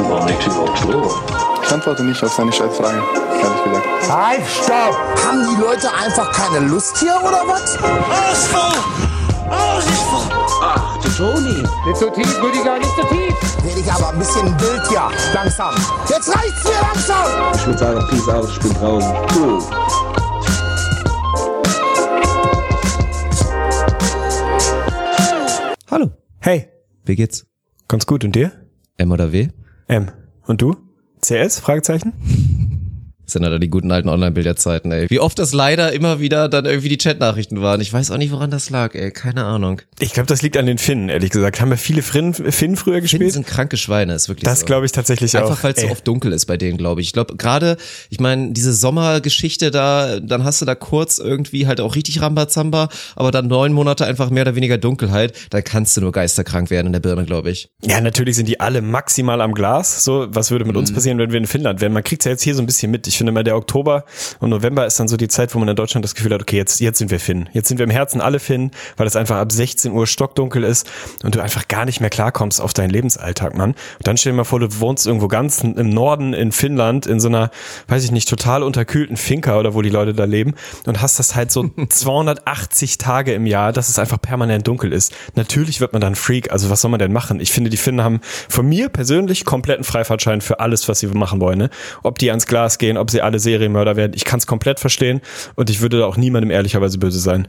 Ich antworte nicht auf seine Scheißfrage, ehrlich gesagt. Halt, stopp! Haben die Leute einfach keine Lust hier oder was? Ausfall! Ausfall! Ach, der Toni. Nicht so tief, Rüdiger, nicht so tief! Werde ich aber ein bisschen wild hier. Langsam. Jetzt reicht's mir langsam! Ich würde sagen, peace out, ich bin draußen. Cool. Hallo, Hey, wie geht's? ganz gut. Und dir? M oder W? M. Und du? CS? Fragezeichen? Das sind halt die guten alten Online-Bilderzeiten, ey. Wie oft das leider immer wieder dann irgendwie die Chatnachrichten waren. Ich weiß auch nicht, woran das lag, ey. Keine Ahnung. Ich glaube, das liegt an den Finnen, ehrlich gesagt. Haben wir viele Finn, Finn früher Finnen gespielt? sind kranke Schweine, ist wirklich Das so. glaube ich tatsächlich auch. Einfach weil es so oft dunkel ist bei denen, glaube ich. Ich glaube, gerade, ich meine, diese Sommergeschichte da, dann hast du da kurz irgendwie halt auch richtig Rambazamba, aber dann neun Monate einfach mehr oder weniger Dunkelheit, dann kannst du nur geisterkrank werden in der Birne, glaube ich. Ja, natürlich sind die alle maximal am Glas. So, was würde mit Mhm. uns passieren, wenn wir in Finnland wären? Man kriegt's ja jetzt hier so ein bisschen mit. Ich finde mal, der Oktober und November ist dann so die Zeit, wo man in Deutschland das Gefühl hat, okay, jetzt, jetzt sind wir Finn. Jetzt sind wir im Herzen alle Finn, weil es einfach ab 16 Uhr stockdunkel ist und du einfach gar nicht mehr klarkommst auf deinen Lebensalltag, Mann. Und dann stell dir mal vor, du wohnst irgendwo ganz im Norden in Finnland in so einer, weiß ich nicht, total unterkühlten Finca oder wo die Leute da leben und hast das halt so 280 Tage im Jahr, dass es einfach permanent dunkel ist. Natürlich wird man dann Freak. Also was soll man denn machen? Ich finde, die Finnen haben von mir persönlich kompletten Freifahrtschein für alles, was sie machen wollen. Ne? Ob die ans Glas gehen, ob sie alle Serienmörder werden. Ich kann es komplett verstehen und ich würde da auch niemandem ehrlicherweise böse sein.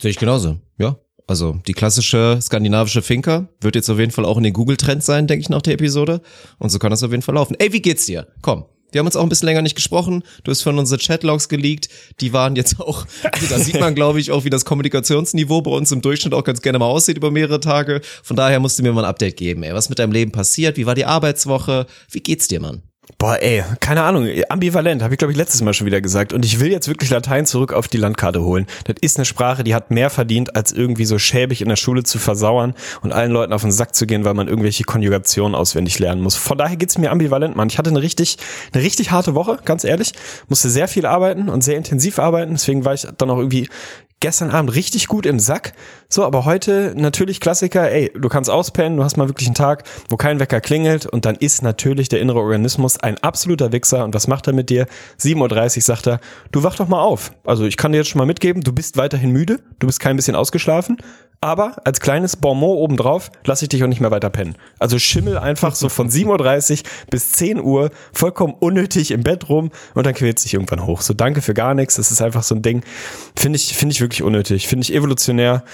Sehe ich genauso, ja. Also die klassische skandinavische Finker wird jetzt auf jeden Fall auch in den Google-Trends sein, denke ich, nach der Episode. Und so kann das auf jeden Fall laufen. Ey, wie geht's dir? Komm. Wir haben uns auch ein bisschen länger nicht gesprochen. Du hast von unsere Chatlogs geleakt. Die waren jetzt auch, also da sieht man, glaube ich, auch, wie das Kommunikationsniveau bei uns im Durchschnitt auch ganz gerne mal aussieht über mehrere Tage. Von daher musst du mir mal ein Update geben, ey. Was mit deinem Leben passiert? Wie war die Arbeitswoche? Wie geht's dir, Mann? Boah, ey, keine Ahnung, ambivalent, habe ich glaube ich letztes Mal schon wieder gesagt. Und ich will jetzt wirklich Latein zurück auf die Landkarte holen. Das ist eine Sprache, die hat mehr verdient, als irgendwie so schäbig in der Schule zu versauern und allen Leuten auf den Sack zu gehen, weil man irgendwelche Konjugationen auswendig lernen muss. Von daher geht's mir ambivalent, Mann. Ich hatte eine richtig, eine richtig harte Woche, ganz ehrlich. Musste sehr viel arbeiten und sehr intensiv arbeiten. Deswegen war ich dann auch irgendwie gestern Abend richtig gut im Sack. So, aber heute natürlich Klassiker, ey, du kannst auspennen, du hast mal wirklich einen Tag, wo kein Wecker klingelt und dann ist natürlich der innere Organismus ein absoluter Wichser. Und was macht er mit dir? 7.30 Uhr sagt er, du wach doch mal auf. Also ich kann dir jetzt schon mal mitgeben, du bist weiterhin müde, du bist kein bisschen ausgeschlafen, aber als kleines Bonbon obendrauf lasse ich dich auch nicht mehr weiter pennen. Also schimmel einfach so von 7.30 Uhr bis 10 Uhr vollkommen unnötig im Bett rum und dann quält sich irgendwann hoch. So danke für gar nichts. Das ist einfach so ein Ding. Finde ich, finde ich wirklich unnötig. Finde ich evolutionär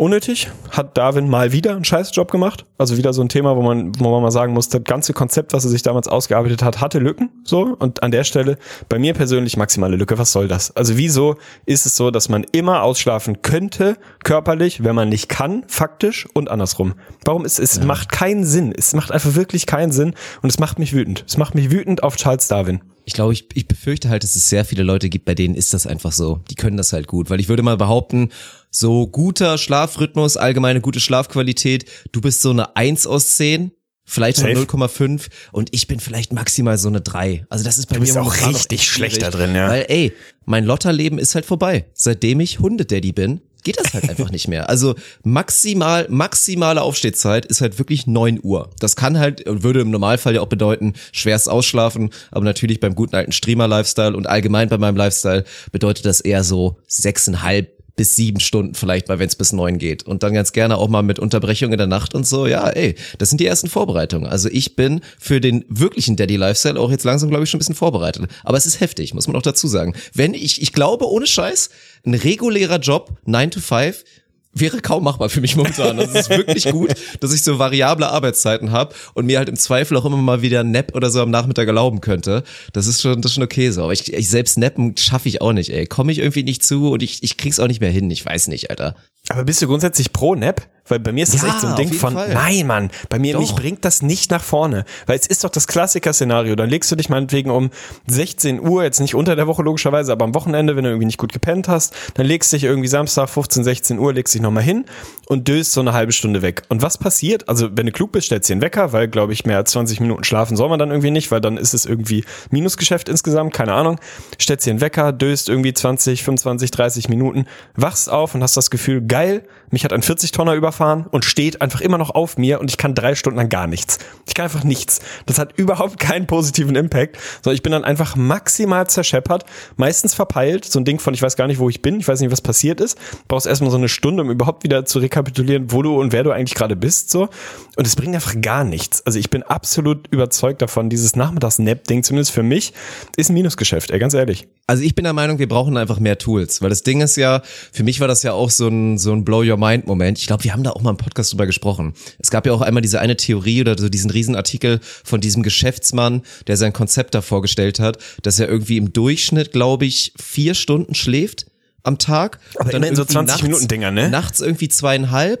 unnötig. Hat Darwin mal wieder einen Scheißjob gemacht. Also wieder so ein Thema, wo man, wo man mal sagen muss, das ganze Konzept, was er sich damals ausgearbeitet hat, hatte Lücken. So. Und an der Stelle, bei mir persönlich maximale Lücke. Was soll das? Also wieso ist es so, dass man immer ausschlafen könnte, körperlich, wenn man nicht kann, faktisch und andersrum? Warum ist es, macht keinen Sinn. Es macht einfach wirklich keinen Sinn und es macht mich wütend. Es macht mich wütend auf Charles Darwin. Ich glaube, ich, ich befürchte halt, dass es sehr viele Leute gibt, bei denen ist das einfach so. Die können das halt gut. Weil ich würde mal behaupten, so guter Schlafrhythmus, allgemeine gute Schlafqualität, du bist so eine 1 aus 10, vielleicht Safe. 0,5 und ich bin vielleicht maximal so eine 3. Also das ist bei Du bist mir auch richtig echt schlecht da drin, ja. Weil ey, mein Lotterleben ist halt vorbei. Seitdem ich Hundedaddy bin, geht das halt einfach nicht mehr. Also maximal, maximale Aufstehzeit ist halt wirklich 9 Uhr. Das kann halt, würde im Normalfall ja auch bedeuten, schwerst ausschlafen, aber natürlich beim guten alten Streamer-Lifestyle und allgemein bei meinem Lifestyle bedeutet das eher so sechseinhalb bis sieben Stunden vielleicht mal, wenn es bis neun geht. Und dann ganz gerne auch mal mit Unterbrechung in der Nacht und so. Ja, ey, das sind die ersten Vorbereitungen. Also ich bin für den wirklichen Daddy-Lifestyle auch jetzt langsam, glaube ich, schon ein bisschen vorbereitet. Aber es ist heftig, muss man auch dazu sagen. Wenn ich, ich glaube, ohne Scheiß, ein regulärer Job, 9 to 5, wäre kaum machbar für mich momentan. Das ist wirklich gut, dass ich so variable Arbeitszeiten habe und mir halt im Zweifel auch immer mal wieder Nap oder so am Nachmittag erlauben könnte. Das ist schon, das ist schon okay so. Aber ich, ich selbst nappen schaffe ich auch nicht, ey. Komme ich irgendwie nicht zu und ich, ich krieg's auch nicht mehr hin. Ich weiß nicht, Alter. Aber bist du grundsätzlich pro Nap? Weil bei mir ist das Ja, echt so ein Ding von, Fall. nein, Mann, bei mir, Doch. mich bringt das nicht nach vorne. Weil es ist doch das Klassiker-Szenario. Dann legst du dich meinetwegen um 16 Uhr, jetzt nicht unter der Woche logischerweise, aber am Wochenende, wenn du irgendwie nicht gut gepennt hast, dann legst du dich irgendwie Samstag 15, 16 Uhr, legst dich nochmal hin und döst so eine halbe Stunde weg. Und was passiert? Also, wenn du klug bist, stellst du den Wecker, weil, glaube ich, mehr als 20 Minuten schlafen soll man dann irgendwie nicht, weil dann ist es irgendwie Minusgeschäft insgesamt, keine Ahnung. Stellst dir den Wecker, döst irgendwie 20, 25, 30 Minuten, wachst auf und hast das Gefühl, geil, mich hat ein 40-Tonner überfahren und steht einfach immer noch auf mir und ich kann drei Stunden lang gar nichts. Ich kann einfach nichts. Das hat überhaupt keinen positiven Impact, sondern ich bin dann einfach maximal zerscheppert, meistens verpeilt, so ein Ding von, ich weiß gar nicht, wo ich bin, ich weiß nicht, was passiert ist, brauchst erstmal so eine Stunde, um überhaupt wieder zu rekapitulieren, wo du und wer du eigentlich gerade bist, so. Und es bringt einfach gar nichts. Also ich bin absolut überzeugt davon, dieses Nachmittags-Nap-Ding, zumindest für mich, ist ein Minusgeschäft, ey, ganz ehrlich. Also ich bin der Meinung, wir brauchen einfach mehr Tools, weil das Ding ist ja, für mich war das ja auch so ein, so ein Blow Your Mind Moment. Ich glaube, wir haben da auch mal im Podcast drüber gesprochen. Es gab ja auch einmal diese eine Theorie oder so diesen Riesenartikel von diesem Geschäftsmann, der sein Konzept da vorgestellt hat, dass er irgendwie im Durchschnitt, glaube ich, vier Stunden schläft am Tag. Aber und dann immerhin so irgendwie 20 Minuten Dinger, ne? Nachts irgendwie zweieinhalb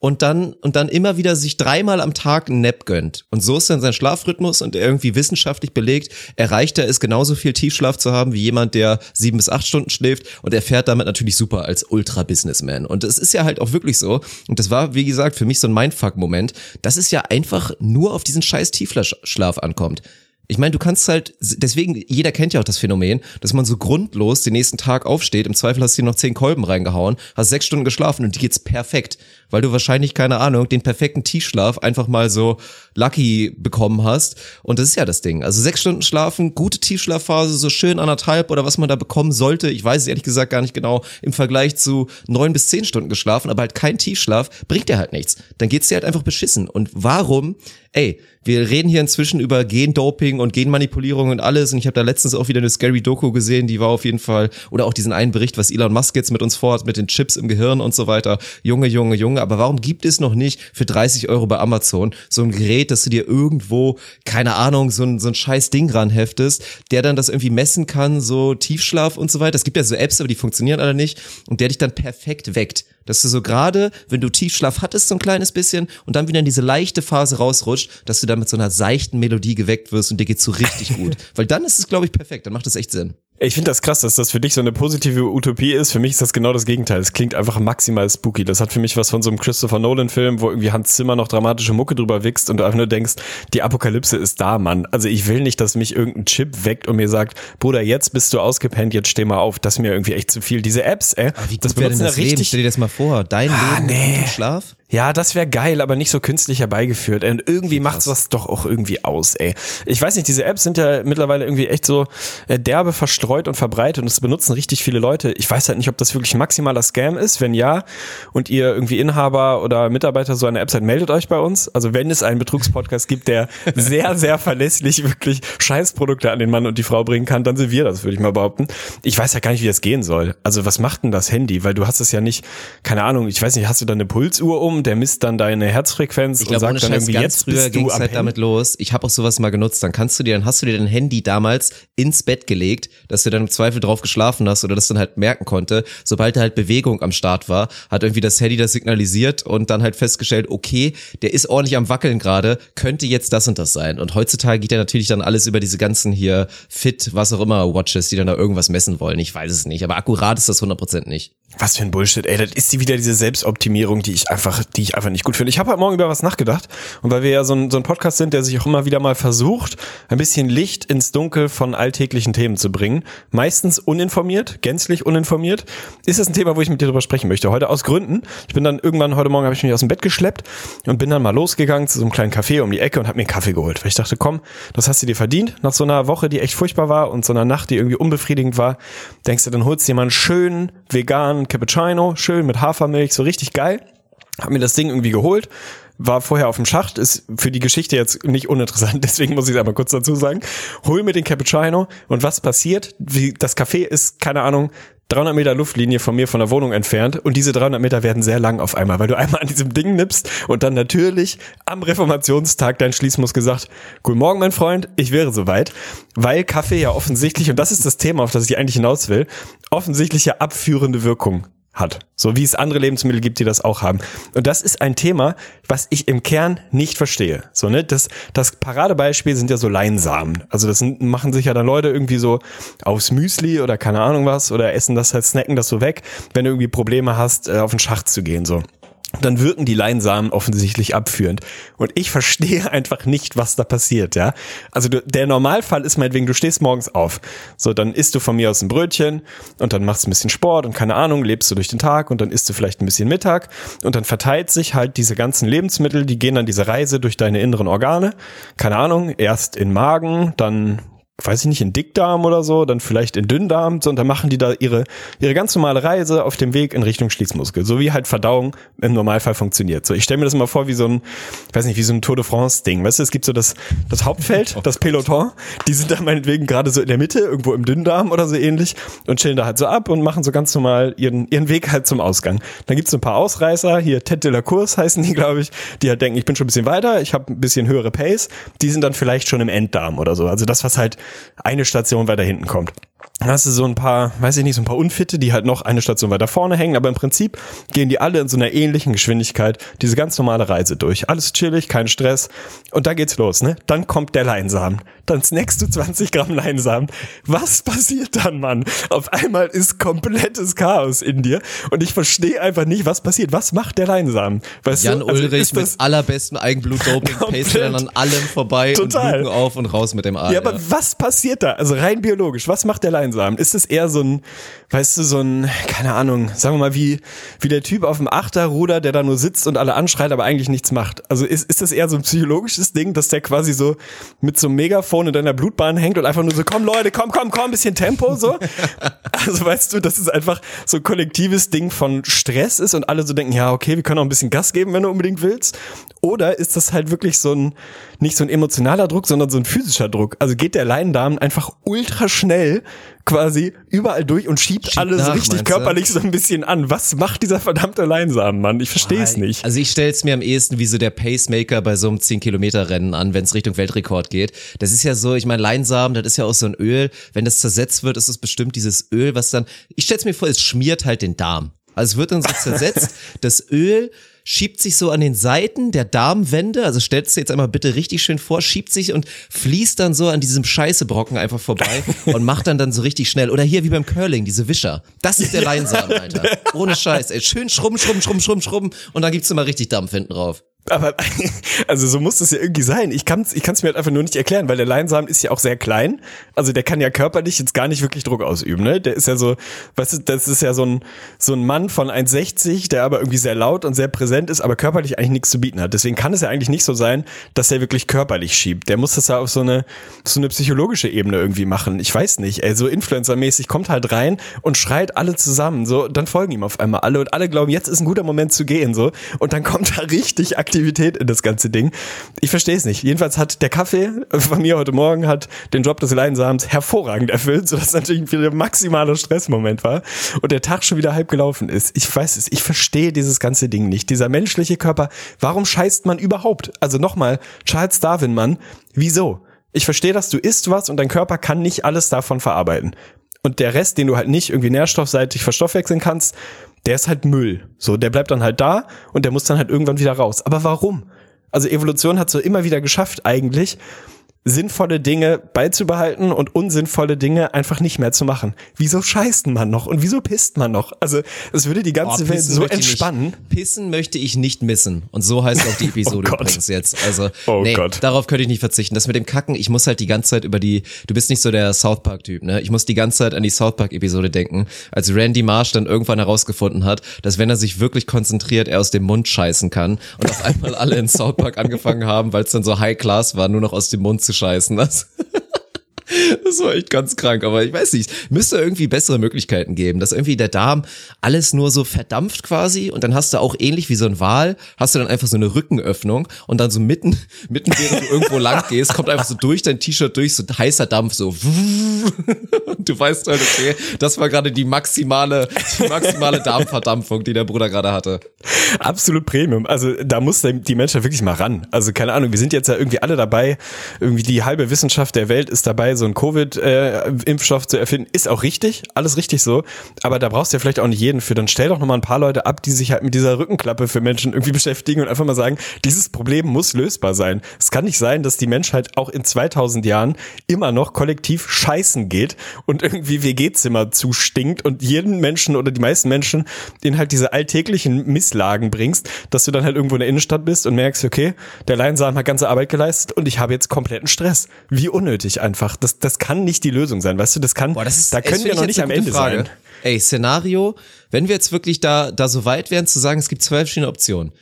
und dann und dann immer wieder sich dreimal am Tag einen Nap gönnt. Und so ist dann sein Schlafrhythmus und irgendwie wissenschaftlich belegt, erreicht er es genauso viel Tiefschlaf zu haben wie jemand, der sieben bis acht Stunden schläft und er fährt damit natürlich super als Ultra-Businessman. Und es ist ja halt auch wirklich so. Und das war, wie gesagt, für mich so ein Mindfuck-Moment, dass es ja einfach nur auf diesen scheiß Tiefschlaf ankommt. Ich meine, du kannst halt, deswegen, jeder kennt ja auch das Phänomen, dass man so grundlos den nächsten Tag aufsteht, im Zweifel hast du dir noch zehn Kolben reingehauen, hast sechs Stunden geschlafen und die geht's perfekt, weil du wahrscheinlich, keine Ahnung, den perfekten Tiefschlaf einfach mal so lucky bekommen hast. Und das ist ja das Ding. Also sechs Stunden schlafen, gute Tiefschlafphase, so schön anderthalb oder was man da bekommen sollte. Ich weiß es ehrlich gesagt gar nicht genau im Vergleich zu neun bis zehn Stunden geschlafen, aber halt kein Tiefschlaf bringt dir halt nichts. Dann geht's dir halt einfach beschissen. Und warum ey, wir reden hier inzwischen über Gendoping und Genmanipulierung und alles. Und ich habe da letztens auch wieder eine scary Doku gesehen, die war auf jeden Fall, oder auch diesen einen Bericht, was Elon Musk jetzt mit uns vorhat, mit den Chips im Gehirn und so weiter. Junge, Junge, Junge. Aber warum gibt es noch nicht für 30 Euro bei Amazon so ein Gerät, dass du dir irgendwo, keine Ahnung, so ein, so ein scheiß Ding ranheftest, der dann das irgendwie messen kann, so Tiefschlaf und so weiter. Es gibt ja so Apps, aber die funktionieren alle nicht. Und der dich dann perfekt weckt. Dass du so gerade, wenn du Tiefschlaf hattest, so ein kleines bisschen und dann wieder in diese leichte Phase rausrutscht, dass du da mit so einer seichten Melodie geweckt wirst und dir geht's so richtig gut. Weil dann ist es, glaube ich, perfekt. Dann macht es echt Sinn. Ich finde das krass, dass das für dich so eine positive Utopie ist. Für mich ist das genau das Gegenteil. Es klingt einfach maximal spooky. Das hat für mich was von so einem Christopher Nolan-Film, wo irgendwie Hans Zimmer noch dramatische Mucke drüber wichst und du einfach nur denkst, die Apokalypse ist da, Mann. Also ich will nicht, dass mich irgendein Chip weckt und mir sagt, Bruder, jetzt bist du ausgepennt, jetzt steh mal auf. Das ist mir irgendwie echt zu viel. Diese Apps, ey. Aber wie das wäre denn das Leben? Stell dir das mal vor. Dein Leben nee. im Schlaf? Ja, das wäre geil, aber nicht so künstlich herbeigeführt. Und irgendwie macht's was doch auch irgendwie aus, ey. Ich weiß nicht, diese Apps sind ja mittlerweile irgendwie echt so äh, derbe verstreut und verbreitet und es benutzen richtig viele Leute. Ich weiß halt nicht, ob das wirklich maximaler Scam ist. Wenn ja, und ihr irgendwie Inhaber oder Mitarbeiter so einer App seid, meldet euch bei uns. Also wenn es einen Betrugspodcast gibt, der sehr, sehr verlässlich wirklich Scheißprodukte an den Mann und die Frau bringen kann, dann sind wir das, würde ich mal behaupten. Ich weiß ja gar nicht, wie das gehen soll. Also was macht denn das Handy? Weil du hast es ja nicht, keine Ahnung, ich weiß nicht, hast du da eine Pulsuhr um? Der misst dann deine Herzfrequenz Ich und glaube, ohne sagt dann Scheiß, irgendwie, jetzt früher bist ging du es am halt damit los. Ich habe auch sowas mal genutzt. Dann kannst du dir, dann hast du dir dein Handy damals ins Bett gelegt, dass du dann im Zweifel drauf geschlafen hast oder das dann halt merken konnte. Sobald da halt Bewegung am Start war, hat irgendwie das Handy das signalisiert und dann halt festgestellt, okay, der ist ordentlich am Wackeln gerade, könnte jetzt das und das sein. Und heutzutage geht ja natürlich dann alles über diese ganzen hier Fit, was auch immer, Watches, die dann da irgendwas messen wollen. Ich weiß es nicht, aber akkurat ist das 100% nicht. Was für ein Bullshit, ey, das ist die wieder diese Selbstoptimierung, die ich einfach, die ich einfach nicht gut finde. Ich habe heute Morgen über was nachgedacht und weil wir ja so ein, so ein Podcast sind, der sich auch immer wieder mal versucht, ein bisschen Licht ins Dunkel von alltäglichen Themen zu bringen, meistens uninformiert, gänzlich uninformiert, ist das ein Thema, wo ich mit dir drüber sprechen möchte. Heute aus Gründen. Ich bin dann irgendwann heute Morgen habe ich mich aus dem Bett geschleppt und bin dann mal losgegangen zu so einem kleinen Café um die Ecke und habe mir einen Kaffee geholt, weil ich dachte, komm, das hast du dir verdient nach so einer Woche, die echt furchtbar war und so einer Nacht, die irgendwie unbefriedigend war. Denkst du, dann holst du dir mal einen schönen veganen Cappuccino, schön mit Hafermilch, so richtig geil. Hab mir das Ding irgendwie geholt, war vorher auf dem Schacht, ist für die Geschichte jetzt nicht uninteressant, deswegen muss ich es einmal kurz dazu sagen. Hol mir den Cappuccino und was passiert? Wie, das Café ist, keine Ahnung, 300 Meter Luftlinie von mir von der Wohnung entfernt und diese 300 Meter werden sehr lang auf einmal, weil du einmal an diesem Ding nippst und dann natürlich am Reformationstag dein Schließmus gesagt, guten Morgen mein Freund, ich wäre soweit, weil Kaffee ja offensichtlich, und das ist das Thema, auf das ich eigentlich hinaus will, offensichtliche abführende Wirkung hat. So wie es andere Lebensmittel gibt, die das auch haben. Und das ist ein Thema, was ich im Kern nicht verstehe. So, ne, das, das Paradebeispiel sind ja so Leinsamen. Also das sind, machen sich ja dann Leute irgendwie so aufs Müsli oder keine Ahnung was oder essen das halt, snacken das so weg, wenn du irgendwie Probleme hast, äh, auf den Schacht zu gehen, so. Dann wirken die Leinsamen offensichtlich abführend. Und ich verstehe einfach nicht, was da passiert, ja. Also du, der Normalfall ist meinetwegen, du stehst morgens auf. So, dann isst du von mir aus ein Brötchen und dann machst du ein bisschen Sport und keine Ahnung, lebst du durch den Tag und dann isst du vielleicht ein bisschen Mittag und dann verteilt sich halt diese ganzen Lebensmittel, die gehen dann diese Reise durch deine inneren Organe. Keine Ahnung, erst in Magen, dann weiß ich nicht, in Dickdarm oder so, dann vielleicht in Dünndarm, so, und dann machen die da ihre, ihre ganz normale Reise auf dem Weg in Richtung Schließmuskel, so wie halt Verdauung im Normalfall funktioniert. So, ich stelle mir das mal vor wie so ein, weiß nicht, wie so ein Tour de France Ding, weißt du, es gibt so das, das Hauptfeld, das Peloton, die sind da meinetwegen gerade so in der Mitte, irgendwo im Dünndarm oder so ähnlich und chillen da halt so ab und machen so ganz normal ihren, ihren Weg halt zum Ausgang. Dann gibt's so ein paar Ausreißer, hier Tête de la Course heißen die, glaube ich, die halt denken, ich bin schon ein bisschen weiter, ich habe ein bisschen höhere Pace, die sind dann vielleicht schon im Enddarm oder so. Also das, was halt eine Station weiter hinten kommt. Dann hast du so ein paar, weiß ich nicht, so ein paar Unfitte, die halt noch eine Station weiter vorne hängen, aber im Prinzip gehen die alle in so einer ähnlichen Geschwindigkeit diese ganz normale Reise durch. Alles chillig, kein Stress und da geht's los, ne? Dann kommt der Leinsamen. Dann snackst du 20 Gramm Leinsamen. Was passiert dann, Mann? Auf einmal ist komplettes Chaos in dir und ich verstehe einfach nicht, was passiert. Was macht der Leinsamen? Weißt Jan du? Also Ulrich mit allerbestem Eigenblut-Doping, dann an allem vorbei Total. und Lügen auf und raus mit dem Aal. Ja, aber was passiert da? Also rein biologisch, was macht der Leinsamen? Ist es eher so ein, weißt du, so ein, keine Ahnung, sagen wir mal, wie, wie der Typ auf dem Achterruder, der da nur sitzt und alle anschreit, aber eigentlich nichts macht? Also ist, ist das eher so ein psychologisches Ding, dass der quasi so mit so einem Megafon in deiner Blutbahn hängt und einfach nur so, komm Leute, komm, komm, komm, bisschen Tempo, so? Also weißt du, dass es einfach so ein kollektives Ding von Stress ist und alle so denken, ja, okay, wir können auch ein bisschen Gas geben, wenn du unbedingt willst. Oder ist das halt wirklich so ein, nicht so ein emotionaler Druck, sondern so ein physischer Druck? Also geht der Leindarm einfach ultra schnell quasi überall durch und schiebt, Schiebt alles nach, richtig meinst du? körperlich so ein bisschen an. Was macht dieser verdammte Leinsamen, Mann? Ich verstehe es nicht. Also ich stelle es mir am ehesten wie so der Pacemaker bei so einem 10-Kilometer-Rennen an, wenn es Richtung Weltrekord geht. Das ist ja so, ich meine, Leinsamen, das ist ja auch so ein Öl. Wenn das zersetzt wird, ist es bestimmt dieses Öl, was dann, ich stelle es mir vor, es schmiert halt den Darm. Also es wird dann so zersetzt, das Öl schiebt sich so an den Seiten der Darmwände, also stellst dir jetzt einmal bitte richtig schön vor, schiebt sich und fließt dann so an diesem Scheißebrocken einfach vorbei und macht dann dann so richtig schnell. Oder hier wie beim Curling, diese Wischer. Das ist der Leinsamen, Alter. Ohne Scheiß, ey. Schön schrubben, schrubben, schrubben, schrubben, schrubben und dann gibt's immer richtig Dampf hinten drauf. Aber also so muss es ja irgendwie sein. Ich kann es ich kann's mir halt einfach nur nicht erklären, weil der Leinsamen ist ja auch sehr klein. Also der kann ja körperlich jetzt gar nicht wirklich Druck ausüben. Ne? Der ist ja so, weißt du, das ist ja so ein, so ein Mann von 1,60, der aber irgendwie sehr laut und sehr präsent ist, aber körperlich eigentlich nichts zu bieten hat. Deswegen kann es ja eigentlich nicht so sein, dass er wirklich körperlich schiebt. Der muss das ja auf so eine, so eine psychologische Ebene irgendwie machen. Ich weiß nicht. Ey, so Influencer-mäßig kommt halt rein und schreit alle zusammen. So, dann folgen ihm auf einmal alle und alle glauben, jetzt ist ein guter Moment zu gehen. So und dann kommt da richtig Aktivität in das ganze Ding. Ich verstehe es nicht. Jedenfalls hat der Kaffee von mir heute Morgen hat den Job des Leinsamens hervorragend erfüllt, sodass natürlich ein maximaler Stressmoment war und der Tag schon wieder halb gelaufen ist. Ich weiß es, ich verstehe dieses ganze Ding nicht. Dieser menschliche Körper, warum scheißt man überhaupt? Also nochmal, Charles Darwin, Mann, wieso? Ich verstehe, dass du isst was und dein Körper kann nicht alles davon verarbeiten. Und der Rest, den du halt nicht irgendwie nährstoffseitig verstoffwechseln kannst, der ist halt Müll. So, der bleibt dann halt da und der muss dann halt irgendwann wieder raus. Aber warum? Also Evolution hat so immer wieder geschafft eigentlich, sinnvolle Dinge beizubehalten und unsinnvolle Dinge einfach nicht mehr zu machen. Wieso scheißt man noch und wieso pisst man noch? Also es würde die ganze Oh, Welt so entspannen. Pissen möchte ich nicht missen. Und so heißt auch die Episode Oh übrigens jetzt. Also, Oh nee, Gott. darauf könnte ich nicht verzichten. Das mit dem Kacken, ich muss halt die ganze Zeit über die, du bist nicht so der South Park-Typ, ne? Ich muss die ganze Zeit an die South Park-Episode denken, als Randy Marsh dann irgendwann herausgefunden hat, dass wenn er sich wirklich konzentriert, er aus dem Mund scheißen kann. Und auf einmal alle in South Park angefangen haben, weil es dann so High Class war, nur noch aus dem Mund zu scheißen. Das Das war echt ganz krank, aber ich weiß nicht, müsste irgendwie bessere Möglichkeiten geben, dass irgendwie der Darm alles nur so verdampft quasi und dann hast du auch ähnlich wie so ein Wal, hast du dann einfach so eine Rückenöffnung und dann so mitten, mitten während du irgendwo lang gehst, kommt einfach so durch dein T-Shirt durch so heißer Dampf so und du weißt halt, okay, das war gerade die maximale, die maximale Darmverdampfung, die der Bruder gerade hatte. Absolut Premium. Also da muss die Menschheit wirklich mal ran. Also keine Ahnung, wir sind jetzt ja irgendwie alle dabei, irgendwie die halbe Wissenschaft der Welt ist dabei, so einen Covid-Impfstoff zu erfinden, ist auch richtig, alles richtig so. Aber da brauchst du ja vielleicht auch nicht jeden für. Dann stell doch nochmal ein paar Leute ab, die sich halt mit dieser Rückenklappe für Menschen irgendwie beschäftigen und einfach mal sagen, dieses Problem muss lösbar sein. Es kann nicht sein, dass die Menschheit auch in 2000 Jahren immer noch kollektiv scheißen geht und irgendwie WG-Zimmer zustinkt und jeden Menschen oder die meisten Menschen in halt diese alltäglichen Misslagen bringst, dass du dann halt irgendwo in der Innenstadt bist und merkst, okay, der Leinsamen hat ganze Arbeit geleistet und ich habe jetzt kompletten Stress. Wie unnötig einfach. Das, das kann nicht die Lösung sein, weißt du, das kann, Boah, das ist, da können das wir noch ich nicht am Ende Frage. sein. Ey, Szenario, wenn wir jetzt wirklich da, da so weit wären zu sagen, es gibt zwei verschiedene Optionen.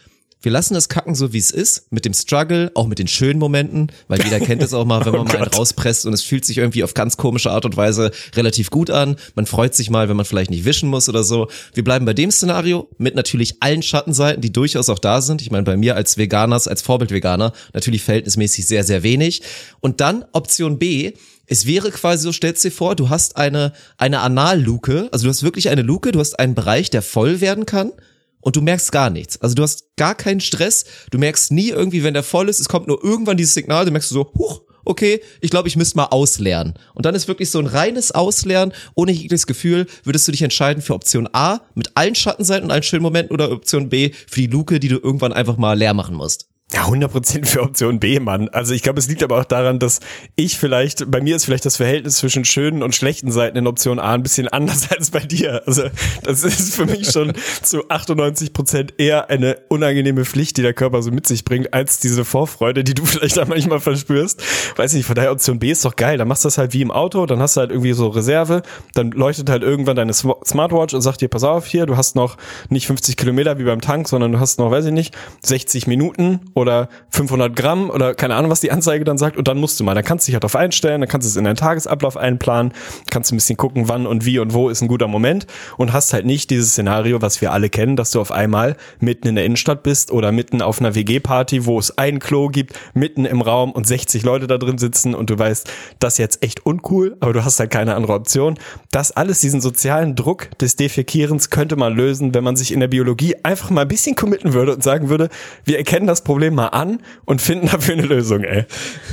Wir lassen das kacken so wie es ist, mit dem Struggle, auch mit den schönen Momenten, weil jeder kennt es auch mal, wenn man Oh mal einen rauspresst und es fühlt sich irgendwie auf ganz komische Art und Weise relativ gut an. Man freut sich mal, wenn man vielleicht nicht wischen muss oder so. Wir bleiben bei dem Szenario mit natürlich allen Schattenseiten, die durchaus auch da sind. Ich meine, bei mir als Veganers, als Vorbildveganer, natürlich verhältnismäßig sehr, sehr wenig. Und dann Option B, es wäre quasi so, stellst dir vor, du hast eine, eine Analluke, also du hast wirklich eine Luke, du hast einen Bereich, der voll werden kann und du merkst gar nichts. Also du hast gar keinen Stress, du merkst nie irgendwie, wenn der voll ist, es kommt nur irgendwann dieses Signal, du merkst so, huch, okay, ich glaube, ich müsste mal ausleeren. Und dann ist wirklich so ein reines Ausleeren, ohne jegliches Gefühl, würdest du dich entscheiden für Option A mit allen Schattenseiten und allen schönen Momenten oder Option B für die Luke, die du irgendwann einfach mal leer machen musst. Ja, 100% für Option B, Mann. Also ich glaube, es liegt aber auch daran, dass ich vielleicht, bei mir ist vielleicht das Verhältnis zwischen schönen und schlechten Seiten in Option A ein bisschen anders als bei dir. Also das ist für mich schon zu 98% eher eine unangenehme Pflicht, die der Körper so mit sich bringt, als diese Vorfreude, die du vielleicht auch manchmal verspürst. Weiß nicht, von daher Option B ist doch geil. Dann machst du das halt wie im Auto, dann hast du halt irgendwie so Reserve, dann leuchtet halt irgendwann deine Sm- Smartwatch und sagt dir, pass auf hier, du hast noch nicht 50 Kilometer wie beim Tank, sondern du hast noch, weiß ich nicht, 60 Minuten oder 500 Gramm oder keine Ahnung, was die Anzeige dann sagt und dann musst du mal. Dann kannst du dich halt darauf einstellen, dann kannst du es in deinen Tagesablauf einplanen, kannst ein bisschen gucken, wann und wie und wo ist ein guter Moment und hast halt nicht dieses Szenario, was wir alle kennen, dass du auf einmal mitten in der Innenstadt bist oder mitten auf einer WG-Party, wo es ein Klo gibt, mitten im Raum und 60 Leute da drin sitzen und du weißt, das ist jetzt echt uncool, aber du hast halt keine andere Option. Das alles, diesen sozialen Druck des Defekierens könnte man lösen, wenn man sich in der Biologie einfach mal ein bisschen committen würde und sagen würde, wir erkennen das Problem mal an und finden dafür eine Lösung, ey.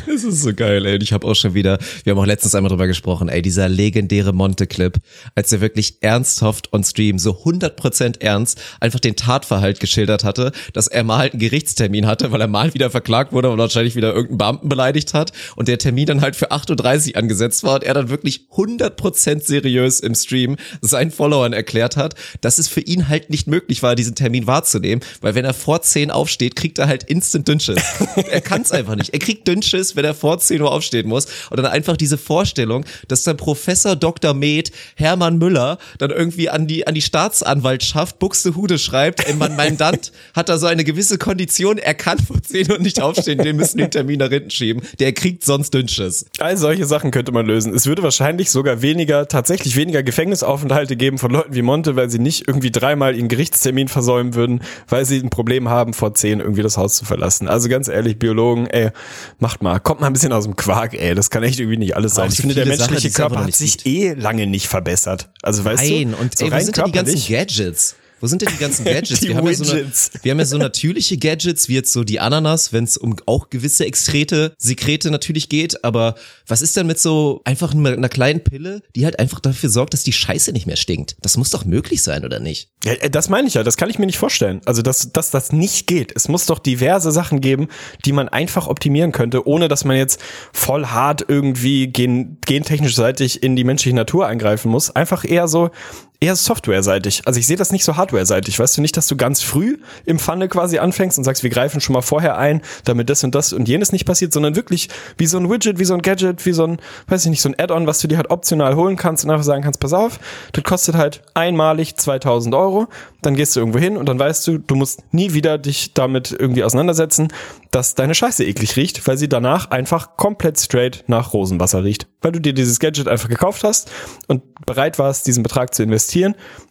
Das ist so geil, ey. Und ich habe auch schon wieder, wir haben auch letztens einmal drüber gesprochen, ey, dieser legendäre Monte-Clip, als er wirklich ernsthaft on Stream, so 100% ernst, einfach den Tatverhalt geschildert hatte, dass er mal halt einen Gerichtstermin hatte, weil er mal wieder verklagt wurde und wahrscheinlich wieder irgendeinen Beamten beleidigt hat und der Termin dann halt für 8.30 Uhr angesetzt war und er dann wirklich 100% seriös im Stream seinen Followern erklärt hat, dass es für ihn halt nicht möglich war, diesen Termin wahrzunehmen, weil wenn er vor 10 aufsteht, kriegt er halt instant Dünnschiss. er kann es einfach nicht. Er kriegt Dünnschiss, wenn er vor 10 Uhr aufstehen muss. Und dann einfach diese Vorstellung, dass dann Professor Dr. Med Hermann Müller dann irgendwie an die, an die Staatsanwaltschaft Buxtehude schreibt, ey, mein Mandant hat da so eine gewisse Kondition, er kann vor 10 Uhr nicht aufstehen, wir müssen den Termin nach hinten schieben. Der kriegt sonst Dünnschiss. All solche Sachen könnte man lösen. Es würde wahrscheinlich sogar weniger, tatsächlich weniger Gefängnisaufenthalte geben von Leuten wie Monte, weil sie nicht irgendwie dreimal ihren Gerichtstermin versäumen würden, weil sie ein Problem haben, vor zehn irgendwie das Haus zu verlassen. Also ganz ehrlich, Biologen, ey, macht mal, kommt mal ein bisschen aus dem Quark, ey. Das kann echt irgendwie nicht alles sein. Ich finde, der Sachen, menschliche einfach Körper hat sich eh lange nicht verbessert. Also weißt Nein, du, und so ey, rein sind denn die ganzen Gadgets? Wo sind denn die ganzen Gadgets? Die wir, haben ja so eine, wir haben ja so natürliche Gadgets, wie jetzt so die Ananas, wenn es um auch gewisse Exkrete, Sekrete natürlich geht. Aber was ist denn mit so einfach einer, einer kleinen Pille, die halt einfach dafür sorgt, dass die Scheiße nicht mehr stinkt? Das muss doch möglich sein, oder nicht? Ja, äh, das meine ich ja, das kann ich mir nicht vorstellen. Also, dass, dass das nicht geht. Es muss doch diverse Sachen geben, die man einfach optimieren könnte, ohne dass man jetzt voll hart irgendwie gen, gentechnisch seitig in die menschliche Natur eingreifen muss. Einfach eher so, eher softwareseitig. Also ich sehe das nicht so hardwareseitig. Weißt du nicht, dass du ganz früh im Funnel quasi anfängst und sagst, wir greifen schon mal vorher ein, damit das und das und jenes nicht passiert, sondern wirklich wie so ein Widget, wie so ein Gadget, wie so ein, weiß ich nicht, so ein Add-on, was du dir halt optional holen kannst und einfach sagen kannst, pass auf, das kostet halt einmalig 2000 Euro, dann gehst du irgendwo hin und dann weißt du, du musst nie wieder dich damit irgendwie auseinandersetzen, dass deine Scheiße eklig riecht, weil sie danach einfach komplett straight nach Rosenwasser riecht. Weil du dir dieses Gadget einfach gekauft hast und bereit warst, diesen Betrag zu investieren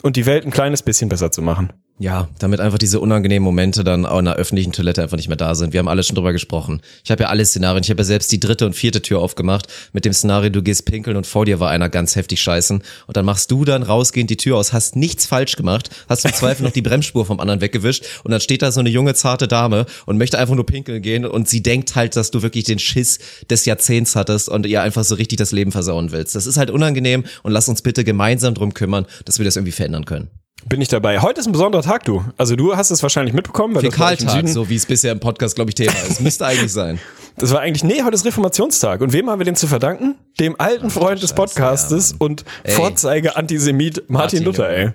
und die Welt ein kleines bisschen besser zu machen. Ja, damit einfach diese unangenehmen Momente dann auch in der öffentlichen Toilette einfach nicht mehr da sind. Wir haben alle schon drüber gesprochen. Ich habe ja alle Szenarien. Ich habe ja selbst die dritte und vierte Tür aufgemacht mit dem Szenario, du gehst pinkeln und vor dir war einer ganz heftig scheißen. Und dann machst du dann rausgehend die Tür aus, hast nichts falsch gemacht, hast im Zweifel noch die Bremsspur vom anderen weggewischt und dann steht da so eine junge, zarte Dame und möchte einfach nur pinkeln gehen und sie denkt halt, dass du wirklich den Schiss des Jahrzehnts hattest und ihr einfach so richtig das Leben versauen willst. Das ist halt unangenehm und lass uns bitte gemeinsam drum kümmern, dass wir das irgendwie verändern können. Bin ich dabei. Heute ist ein besonderer Tag, du. Also du hast es wahrscheinlich mitbekommen, weil Fäkaltag, Süden. so wie es bisher im Podcast, glaube ich, Thema ist. Müsste eigentlich sein. Das war eigentlich, nee, heute ist Reformationstag. Und wem haben wir den zu verdanken? Dem alten Freund des Scheiße, Podcastes ja, und. Vorzeige-Antisemit Martin, Martin, Luther, ey.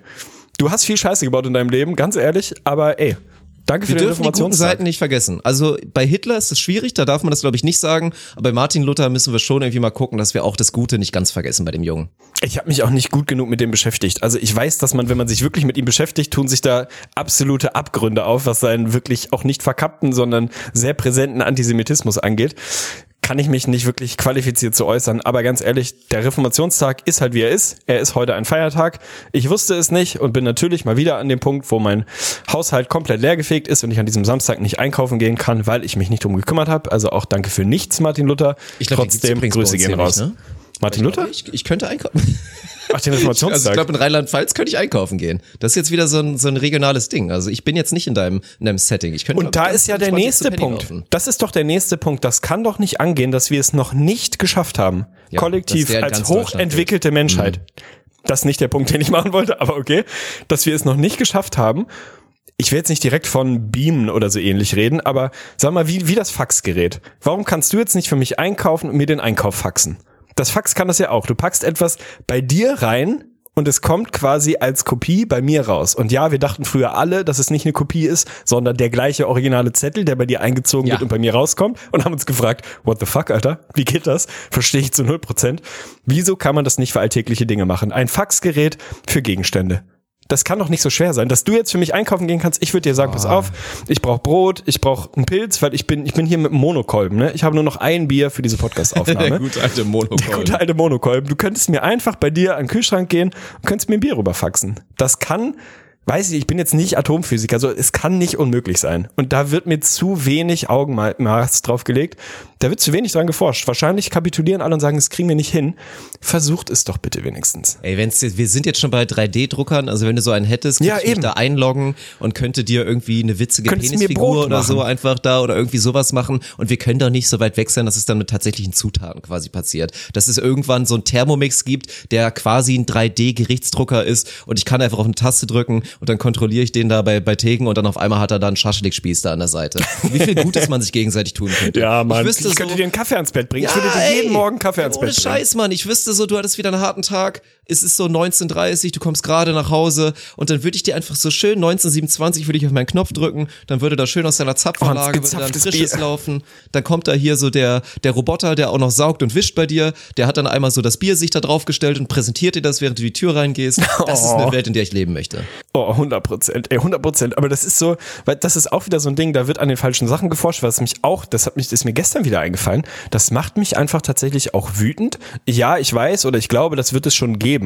Du hast viel Scheiße gebaut in deinem Leben, ganz ehrlich, aber ey, danke für Wir dürfen die guten. Seiten nicht vergessen. Also bei Hitler ist es schwierig, da darf man das glaube ich nicht sagen. Aber bei Martin Luther müssen wir schon irgendwie mal gucken, dass wir auch das Gute nicht ganz vergessen bei dem Jungen. Ich habe mich auch nicht gut genug mit dem beschäftigt. Also ich weiß, dass man, wenn man sich wirklich mit ihm beschäftigt, tun sich da absolute Abgründe auf, was seinen wirklich auch nicht verkappten, sondern sehr präsenten Antisemitismus angeht. Kann ich mich nicht wirklich qualifiziert zu äußern. Aber ganz ehrlich, der Reformationstag ist halt wie er ist. Er ist heute ein Feiertag. Ich wusste es nicht und bin natürlich mal wieder an dem Punkt, wo mein Haushalt komplett leergefegt ist und ich an diesem Samstag nicht einkaufen gehen kann, weil ich mich nicht drum gekümmert habe. Also auch danke für nichts, Martin Luther. Ich glaub, Trotzdem Grüße gehen raus. nicht, ne? Martin Luther? Ich, ich könnte einkaufen. Ach, den Also Reformationstag. ich glaube, in Rheinland-Pfalz könnte ich einkaufen gehen. Das ist jetzt wieder so ein, so ein regionales Ding. Also ich bin jetzt nicht in deinem, in deinem Setting. Ich könnte Und da ist ja der nächste Punkt. laufen. Das ist doch der nächste Punkt. Das kann doch nicht angehen, dass wir es noch nicht geschafft haben. Ja, Kollektiv als Mhm. hochentwickelte Menschheit. Das ist nicht der Punkt, den ich machen wollte, aber okay. Dass wir es noch nicht geschafft haben. Ich will jetzt nicht direkt von Beamen oder so ähnlich reden, aber sag mal, wie, wie das Faxgerät. Warum kannst du jetzt nicht für mich einkaufen und mir den Einkauf faxen? Das Fax kann das ja auch. Du packst etwas bei dir rein und es kommt quasi als Kopie bei mir raus. Und ja, wir dachten früher alle, dass es nicht eine Kopie ist, sondern der gleiche originale Zettel, der bei dir eingezogen Ja. wird und bei mir rauskommt und haben uns gefragt, what the fuck, Alter? Wie geht das? Verstehe ich zu 0%. Wieso kann man das nicht für alltägliche Dinge machen? Ein Faxgerät für Gegenstände. Das kann doch nicht so schwer sein, dass du jetzt für mich einkaufen gehen kannst. Ich würde dir sagen, pass auf, ich brauche Brot, ich brauche einen Pilz, weil ich bin, ich bin hier mit einem Monokolben. Ne? Ich habe nur noch ein Bier für diese Podcast-Aufnahme. Der gute alte Monokolben. Der gute alte Monokolben. Du könntest mir einfach bei dir an den Kühlschrank gehen und könntest mir ein Bier rüberfaxen. Das kann, weiß ich, ich bin jetzt nicht Atomphysiker, also es kann nicht unmöglich sein. Und da wird mir zu wenig Augenmaß drauf gelegt. Da wird zu wenig dran geforscht. Wahrscheinlich kapitulieren alle und sagen, das kriegen wir nicht hin. Versucht es doch bitte wenigstens. Ey, wenn's jetzt, wir sind jetzt schon bei 3D-Druckern, also wenn du so einen hättest, Ja, eben. da einloggen und könnte dir irgendwie eine witzige Könntest Penisfigur oder so einfach da oder irgendwie sowas machen und wir können doch nicht so weit weg sein, dass es dann mit tatsächlichen Zutaten quasi passiert. Dass es irgendwann so einen Thermomix gibt, der quasi ein 3D-Gerichtsdrucker ist und ich kann einfach auf eine Taste drücken und dann kontrolliere ich den da bei, bei Tegen und dann auf einmal hat er da einen Schaschlik-Spieß da an der Seite. Wie viel Gutes man sich gegenseitig tun könnte. Ich wüsste ich könnte so, dir einen Kaffee ans Bett bringen. ich Ja, würde dir jeden ey. Morgen Kaffee ans Ohne Bett bringen. Scheiß, Mann. Ich wüsste so, du hattest wieder einen harten Tag. Es ist so 19.30 du kommst gerade nach Hause und dann würde ich dir einfach so schön 1927 würde ich auf meinen Knopf drücken, dann würde da schön aus deiner Zapfanlage Oh, dann frisches Bier. laufen. Dann kommt da hier so der, der Roboter, der auch noch saugt und wischt bei dir. Der hat dann einmal so das Bier sich da draufgestellt und präsentiert dir das, während du die Tür reingehst. Das ist Oh. eine Welt, in der ich leben möchte. Oh, 100 Prozent, ey, 100 Prozent. Aber das ist so, weil das ist auch wieder so ein Ding, da wird an den falschen Sachen geforscht, was mich auch, das hat mich, das ist mir gestern wieder eingefallen, das macht mich einfach tatsächlich auch wütend. Ja, ich weiß oder ich glaube, das wird es schon geben.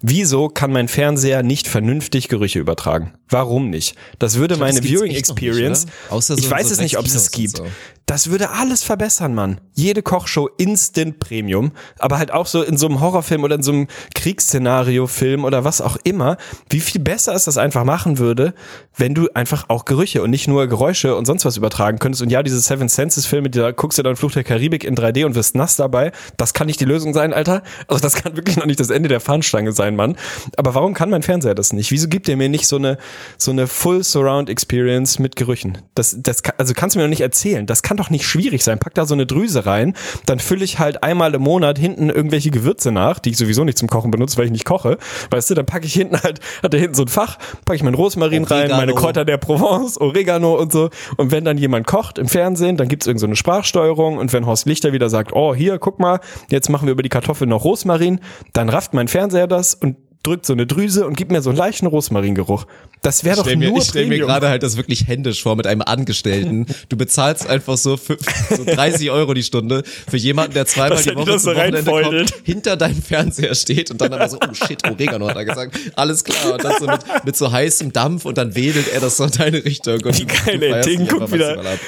Wieso kann mein Fernseher nicht vernünftig Gerüche übertragen? Warum nicht? Das würde glaub, das meine gibt's Viewing nicht, Experience, so ich weiß so es nicht, ob es es gibt. so. Das würde alles verbessern, Mann. Jede Kochshow instant Premium, aber halt auch so in so einem Horrorfilm oder in so einem Kriegsszenario-Film oder was auch immer, wie viel besser es das einfach machen würde, wenn du einfach auch Gerüche und nicht nur Geräusche und sonst was übertragen könntest. Und ja, diese Seven Senses-Filme, da guckst du dann Fluch der Karibik in 3D und wirst nass dabei. Das kann nicht die Lösung sein, Alter. Also das kann wirklich noch nicht das Ende der Fahnenstange sein, Mann. Aber warum kann mein Fernseher das nicht? Wieso gibt er mir nicht so eine, so eine Full Surround Experience mit Gerüchen? Das, das also kannst du mir doch nicht erzählen. Das kann doch nicht schwierig sein. Pack da so eine Drüse rein, dann fülle ich halt einmal im Monat hinten irgendwelche Gewürze nach, die ich sowieso nicht zum Kochen benutze, weil ich nicht koche. Weißt du, dann packe ich hinten halt, hat da hinten so ein Fach, packe ich meinen Rosmarin rein, Oregano. meine Kräuter der Provence, Oregano und so. Und wenn dann jemand kocht im Fernsehen, dann gibt's irgend so eine Sprachsteuerung und wenn Horst Lichter wieder sagt, oh, hier, guck mal, jetzt machen wir über die Kartoffeln noch Rosmarin, dann rafft mein Fernseher das und drückt so eine Drüse und gibt mir so einen leichten Rosmaringeruch. Das wäre doch stell mir, nur ich stelle mir gerade halt das wirklich händisch vor mit einem Angestellten. Du bezahlst einfach so, für, so 30 Euro die Stunde für jemanden, der zweimal Dass die Woche das zum Wochenende kommt, hinter deinem Fernseher steht und dann aber so, oh shit, Oregano hat er gesagt. Alles klar. Und dann so mit, mit so heißem Dampf und dann wedelt er das so in deine Richtung. Und Wie geil, ey. guckt einfach wieder.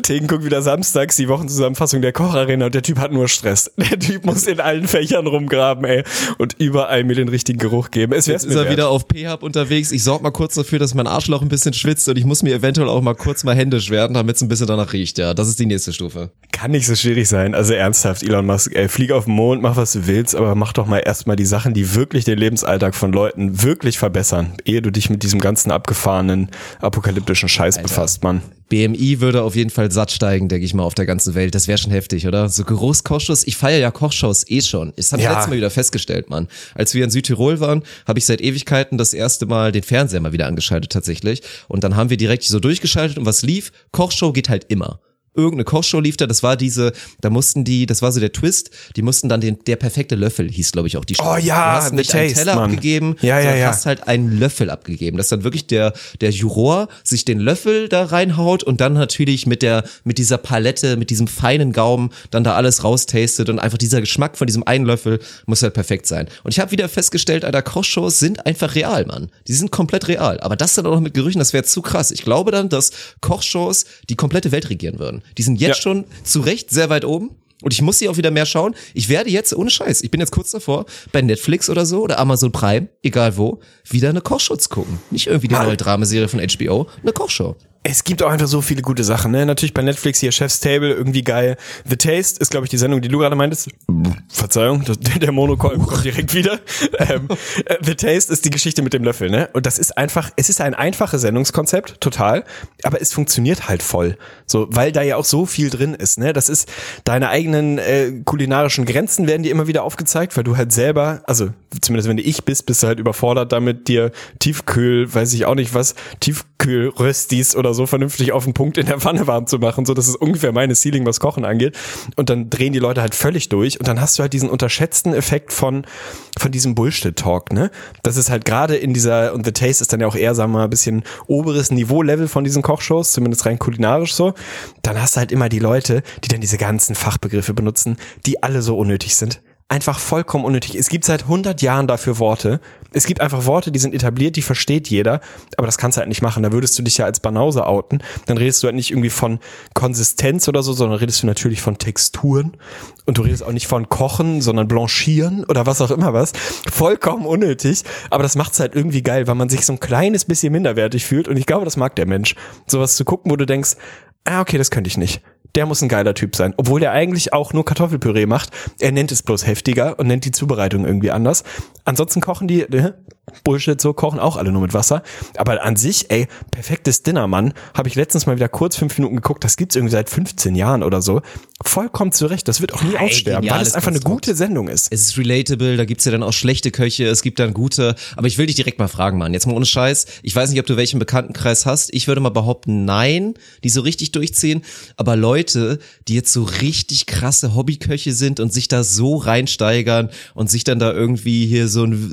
Tegen guckt wieder samstags die Wochenzusammenfassung der Kocharena und der Typ hat nur Stress. Der Typ muss in allen Fächern rumgraben, ey, und überall mir den richtigen Geruch geben. Es Jetzt ist er wieder auf P-Hub unterwegs. Ich sorg mal kurz dafür, dass mein Arschloch ein bisschen schwitzt und ich muss mir eventuell auch mal kurz mal händisch werden, damit es ein bisschen danach riecht. Ja, das ist die nächste Stufe. Kann nicht so schwierig sein. Also ernsthaft, Elon Musk, ey, flieg auf den Mond, mach was du willst, aber mach doch mal erstmal die Sachen, die wirklich den Lebensalltag von Leuten wirklich verbessern, ehe du dich mit diesem ganzen abgefahrenen, apokalyptischen Scheiß befasst, Mann. BMI würde auf jeden Fall satt steigen, denke ich mal, auf der ganzen Welt. Das wäre schon heftig, oder? So Geruchskochshows. Ich feiere ja Kochshows eh schon. Das habe ich Ja. letztes Mal wieder festgestellt, Mann. Als wir in Südtirol waren, habe ich seit Ewigkeiten das erste Mal den Fernseher mal wieder angeschaltet tatsächlich. Und dann haben wir direkt so durchgeschaltet und was lief? Kochshow geht halt immer. Irgendeine Kochshow lief da, das war diese, da mussten die, das war so der Twist, die mussten dann den, der perfekte Löffel hieß, glaube ich, auch die Show. Oh ja, du hast nicht einen Taste, Teller Mann. abgegeben, Ja, ja, ja. hast halt einen Löffel abgegeben, dass dann wirklich der, der Juror sich den Löffel da reinhaut und dann natürlich mit der, mit dieser Palette, mit diesem feinen Gaumen dann da alles raustastet und einfach dieser Geschmack von diesem einen Löffel muss halt perfekt sein. Und ich habe wieder festgestellt, Alter, Kochshows sind einfach real, Mann. Die sind komplett real. Aber das dann auch noch mit Gerüchen, das wäre zu krass. Ich glaube dann, dass Kochshows die komplette Welt regieren würden. Die sind jetzt Ja. schon zu Recht sehr weit oben. Und ich muss sie auch wieder mehr schauen. Ich werde jetzt, ohne Scheiß, ich bin jetzt kurz davor, bei Netflix oder so oder Amazon Prime, egal wo, wieder eine Kochshow zu gucken. Nicht irgendwie die neue Dramaserie von HBO, eine Kochshow. Es gibt auch einfach so viele gute Sachen, ne? Natürlich bei Netflix hier Chef's Table, irgendwie geil. The Taste ist, glaube ich, die Sendung, die du gerade meintest. Verzeihung, der Monokolben kommt direkt wieder. Ähm, äh, The Taste ist die Geschichte mit dem Löffel, ne? Und das ist einfach, es ist ein einfaches Sendungskonzept, total, aber es funktioniert halt voll. So, weil da ja auch so viel drin ist, ne? Das ist, deine eigenen äh, kulinarischen Grenzen werden dir immer wieder aufgezeigt, weil du halt selber, also zumindest wenn du ich bist, bist du halt überfordert damit, dir Tiefkühl, weiß ich auch nicht was, Tiefkühlröstis oder so vernünftig auf den Punkt in der Pfanne warm zu machen. So, das ist ungefähr meine Ceiling, was Kochen angeht. Und dann drehen die Leute halt völlig durch und dann hast du halt diesen unterschätzten Effekt von, von diesem Bullshit-Talk, ne? Das ist halt gerade in dieser, und The Taste ist dann ja auch eher, sagen wir mal, ein bisschen oberes Niveau-Level von diesen Kochshows, zumindest rein kulinarisch so. Dann hast du halt immer die Leute, die dann diese ganzen Fachbegriffe benutzen, die alle so unnötig sind einfach vollkommen unnötig. Es gibt seit 100 Jahren dafür Worte. Es gibt einfach Worte, die sind etabliert, die versteht jeder, aber das kannst du halt nicht machen. Da würdest du dich ja als Banause outen. Dann redest du halt nicht irgendwie von Konsistenz oder so, sondern redest du natürlich von Texturen und du redest auch nicht von Kochen, sondern Blanchieren oder was auch immer was. Vollkommen unnötig, aber das macht's halt irgendwie geil, weil man sich so ein kleines bisschen minderwertig fühlt und ich glaube, das mag der Mensch. Sowas zu gucken, wo du denkst, ah, okay, das könnte ich nicht der muss ein geiler Typ sein. Obwohl der eigentlich auch nur Kartoffelpüree macht. Er nennt es bloß heftiger und nennt die Zubereitung irgendwie anders. Ansonsten kochen die, äh, Bullshit, so kochen auch alle nur mit Wasser. Aber an sich, ey, perfektes Dinner, Mann. Habe ich letztens mal wieder kurz fünf Minuten geguckt. Das gibt's irgendwie seit 15 Jahren oder so. Vollkommen zurecht. Das wird auch nie Ey, aussterben, weil es einfach eine gute Sendung ist. Es ist relatable, da gibt's ja dann auch schlechte Köche, es gibt dann gute. Aber ich will dich direkt mal fragen, Mann. Jetzt mal ohne Scheiß. Ich weiß nicht, ob du welchen Bekanntenkreis hast. Ich würde mal behaupten, nein, die so richtig durchziehen. Aber Leute, die jetzt so richtig krasse Hobbyköche sind und sich da so reinsteigern und sich dann da irgendwie hier so ein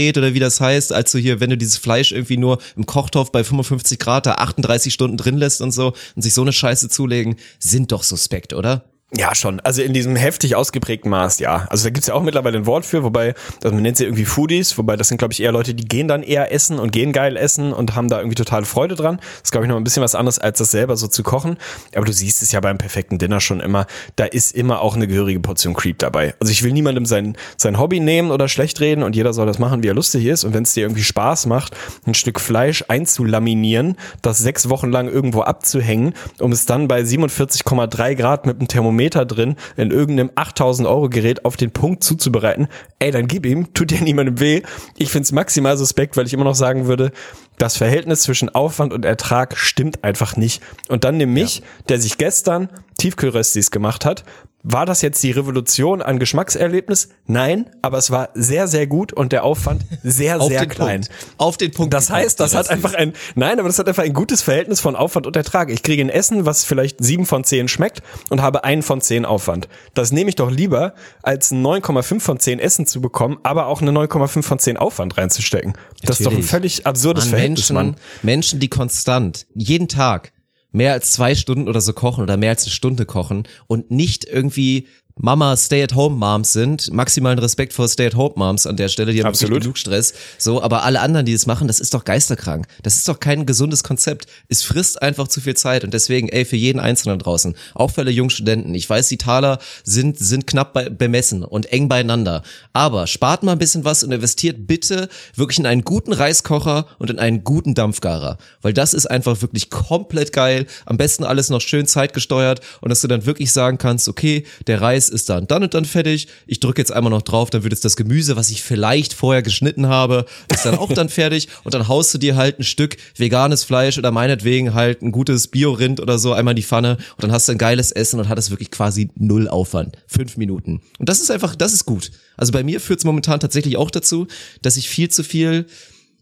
Sous-Vide-Gerät oder wie das heißt, als du hier, wenn du dieses Fleisch irgendwie nur im Kochtopf bei 55 Grad da 38 Stunden drin lässt und so und sich so eine Scheiße zulegen, sind doch suspekt, oder? Ja, schon. Also in diesem heftig ausgeprägten Maß, ja. Also da gibt's ja auch mittlerweile ein Wort für, wobei, also man nennt sie irgendwie Foodies, wobei das sind, glaube ich, eher Leute, die gehen dann eher essen und gehen geil essen und haben da irgendwie totale Freude dran. Das ist, glaube ich, noch ein bisschen was anderes, als das selber so zu kochen. Aber du siehst es ja beim perfekten Dinner schon immer, da ist immer auch eine gehörige Portion Creep dabei. Also ich will niemandem sein, sein Hobby nehmen oder schlecht reden und jeder soll das machen, wie er lustig ist. Und wenn es dir irgendwie Spaß macht, ein Stück Fleisch einzulaminieren, das sechs Wochen lang irgendwo abzuhängen, um es dann bei 47,3 Grad mit einem Thermometer drin in irgendeinem 8000 Euro Gerät auf den Punkt zuzubereiten, ey, dann gib ihm, tut ja niemandem weh. Ich find's maximal suspekt, weil ich immer noch sagen würde, das Verhältnis zwischen Aufwand und Ertrag stimmt einfach nicht. Und dann nimm mich, der sich gestern Tiefkühlröstis gemacht hat, War das jetzt die Revolution an Geschmackserlebnis? Nein, aber es war sehr, sehr gut und der Aufwand sehr, Auf sehr klein. Punkt. Auf den Punkt. Das heißt, das hat einfach ein, nein, aber das hat einfach ein gutes Verhältnis von Aufwand und Ertrag. Ich kriege ein Essen, was vielleicht sieben von zehn schmeckt und habe einen von zehn Aufwand. Das nehme ich doch lieber, als ein 9,5 von 10 Essen zu bekommen, aber auch eine 9,5 von 10 Aufwand reinzustecken. Das ist doch ein völlig absurdes Mann, Verhältnis, Menschen, Mann. Menschen, die konstant jeden Tag mehr als zwei Stunden oder so kochen oder mehr als eine Stunde kochen und nicht irgendwie Mama Stay-at-home-Moms sind. Maximalen Respekt vor Stay-at-home-Moms an der Stelle, die haben Absolut. genug Stress. So, aber alle anderen, die das machen, das ist doch geisterkrank. Das ist doch kein gesundes Konzept. Es frisst einfach zu viel Zeit und deswegen, ey, für jeden Einzelnen draußen, auch für alle jungen Studenten. Ich weiß, die Taler sind, sind knapp bei, bemessen und eng beieinander. Aber spart mal ein bisschen was und investiert bitte wirklich in einen guten Reiskocher und in einen guten Dampfgarer. Weil das ist einfach wirklich komplett geil. Am besten alles noch schön zeitgesteuert und dass du dann wirklich sagen kannst, okay, der Reis ist dann dann und dann fertig. Ich drücke jetzt einmal noch drauf, dann wird jetzt das Gemüse, was ich vielleicht vorher geschnitten habe, ist dann auch dann fertig und dann haust du dir halt ein Stück veganes Fleisch oder meinetwegen halt ein gutes Bio-Rind oder so einmal in die Pfanne und dann hast du ein geiles Essen und hattest wirklich quasi null Aufwand. Fünf Minuten. Und das ist einfach, das ist gut. Also bei mir führt es momentan tatsächlich auch dazu, dass ich viel zu viel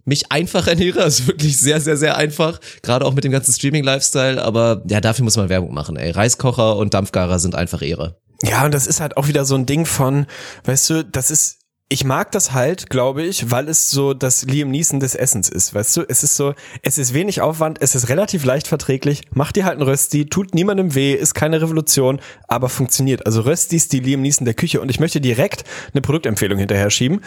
mich einfach ernähre, also wirklich sehr, sehr, sehr einfach, gerade auch mit dem ganzen Streaming-Lifestyle, aber ja, dafür muss man Werbung machen, ey. Reiskocher und Dampfgarer sind einfach Ehre. Ja, und das ist halt auch wieder so ein Ding von, weißt du, das ist, ich mag das halt, glaube ich, weil es so das Liam Neeson des Essens ist, weißt du? Es ist so, es ist wenig Aufwand, es ist relativ leicht verträglich, macht dir halt ein Rösti, tut niemandem weh, ist keine Revolution, aber funktioniert. Also Rösti ist die Liam Neeson der Küche und ich möchte direkt eine Produktempfehlung hinterher schieben.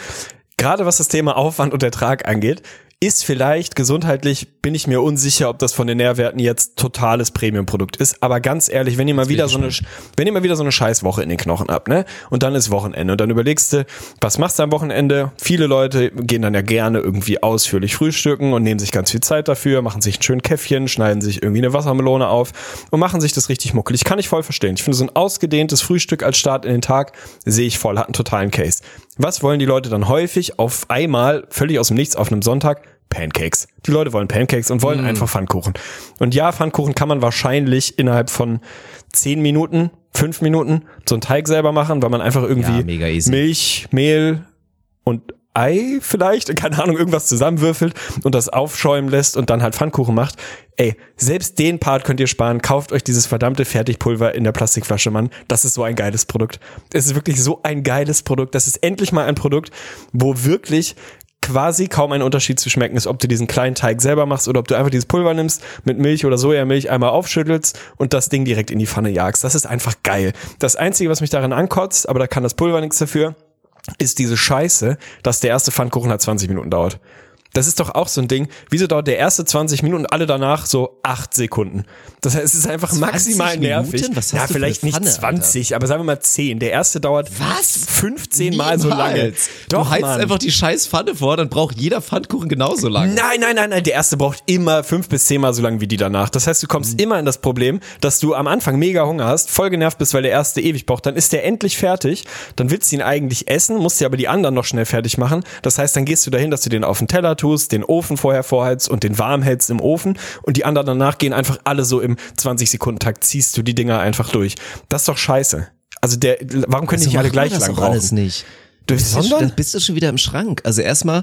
Gerade was das Thema Aufwand und Ertrag angeht, ist vielleicht gesundheitlich, bin ich mir unsicher, ob das von den Nährwerten jetzt totales Premium-Produkt ist. Aber ganz ehrlich, wenn ihr mal wieder so eine, wenn ihr mal wieder so eine Scheißwoche in den Knochen habt, ne? Und dann ist Wochenende und dann überlegst du, was machst du am Wochenende? Viele Leute gehen dann ja gerne irgendwie ausführlich frühstücken und nehmen sich ganz viel Zeit dafür, machen sich ein schön Käffchen, schneiden sich irgendwie eine Wassermelone auf und machen sich das richtig muckelig. Kann ich voll verstehen. Ich finde so ein ausgedehntes Frühstück als Start in den Tag sehe ich voll, hat einen totalen Case. Was wollen die Leute dann häufig auf einmal, völlig aus dem Nichts auf einem Sonntag? Pancakes. Die Leute wollen Pancakes und wollen einfach Pfannkuchen. Und ja, Pfannkuchen kann man wahrscheinlich innerhalb von zehn Minuten, fünf Minuten so einen Teig selber machen, weil man einfach irgendwie Ja. Milch, Mehl und Ei vielleicht, keine Ahnung, irgendwas zusammenwürfelt und das aufschäumen lässt und dann halt Pfannkuchen macht. Ey, selbst den Part könnt ihr sparen. Kauft euch dieses verdammte Fertigpulver in der Plastikflasche, Mann. Das ist so ein geiles Produkt. Es ist wirklich so ein geiles Produkt. Das ist endlich mal ein Produkt, wo wirklich quasi kaum ein Unterschied zu schmecken ist, ob du diesen kleinen Teig selber machst oder ob du einfach dieses Pulver nimmst, mit Milch oder Sojamilch einmal aufschüttelst und das Ding direkt in die Pfanne jagst. Das ist einfach geil. Das Einzige, was mich daran ankotzt, aber da kann das Pulver nichts dafür, ist diese Scheiße, dass der erste Pfannkuchen halt 20 Minuten dauert. Das ist doch auch so ein Ding. Wieso dauert der erste 20 Minuten und alle danach so 8 Sekunden? Das heißt, es ist einfach 20 maximal nervig. Was hast ja, du für vielleicht nicht Pfanne, 20, aber sagen wir mal 10. Der erste dauert Was? 15 Mal so lange. Niemals. Doch, du heizt Mann. einfach die scheiß Pfanne vor, dann braucht jeder Pfannkuchen genauso lange. Nein, nein, nein, nein. Der erste braucht immer fünf bis zehnmal so lange wie die danach. Das heißt, du kommst immer in das Problem, dass du am Anfang mega Hunger hast, voll genervt bist, weil der erste ewig braucht. Dann ist der endlich fertig. Dann willst du ihn eigentlich essen, musst dir aber die anderen noch schnell fertig machen. Das heißt, dann gehst du dahin, dass du den auf den Teller tust, den Ofen vorher vorheizt und den warm hältst im Ofen. Und die anderen danach gehen einfach alle so im 20-Sekunden-Takt, ziehst du die Dinger einfach durch. Das ist doch scheiße. Also der, warum können die nicht alle gleich das lang auch brauchen? alles nicht. Durch Bist du, dann bist du schon wieder im Schrank. Also erstmal,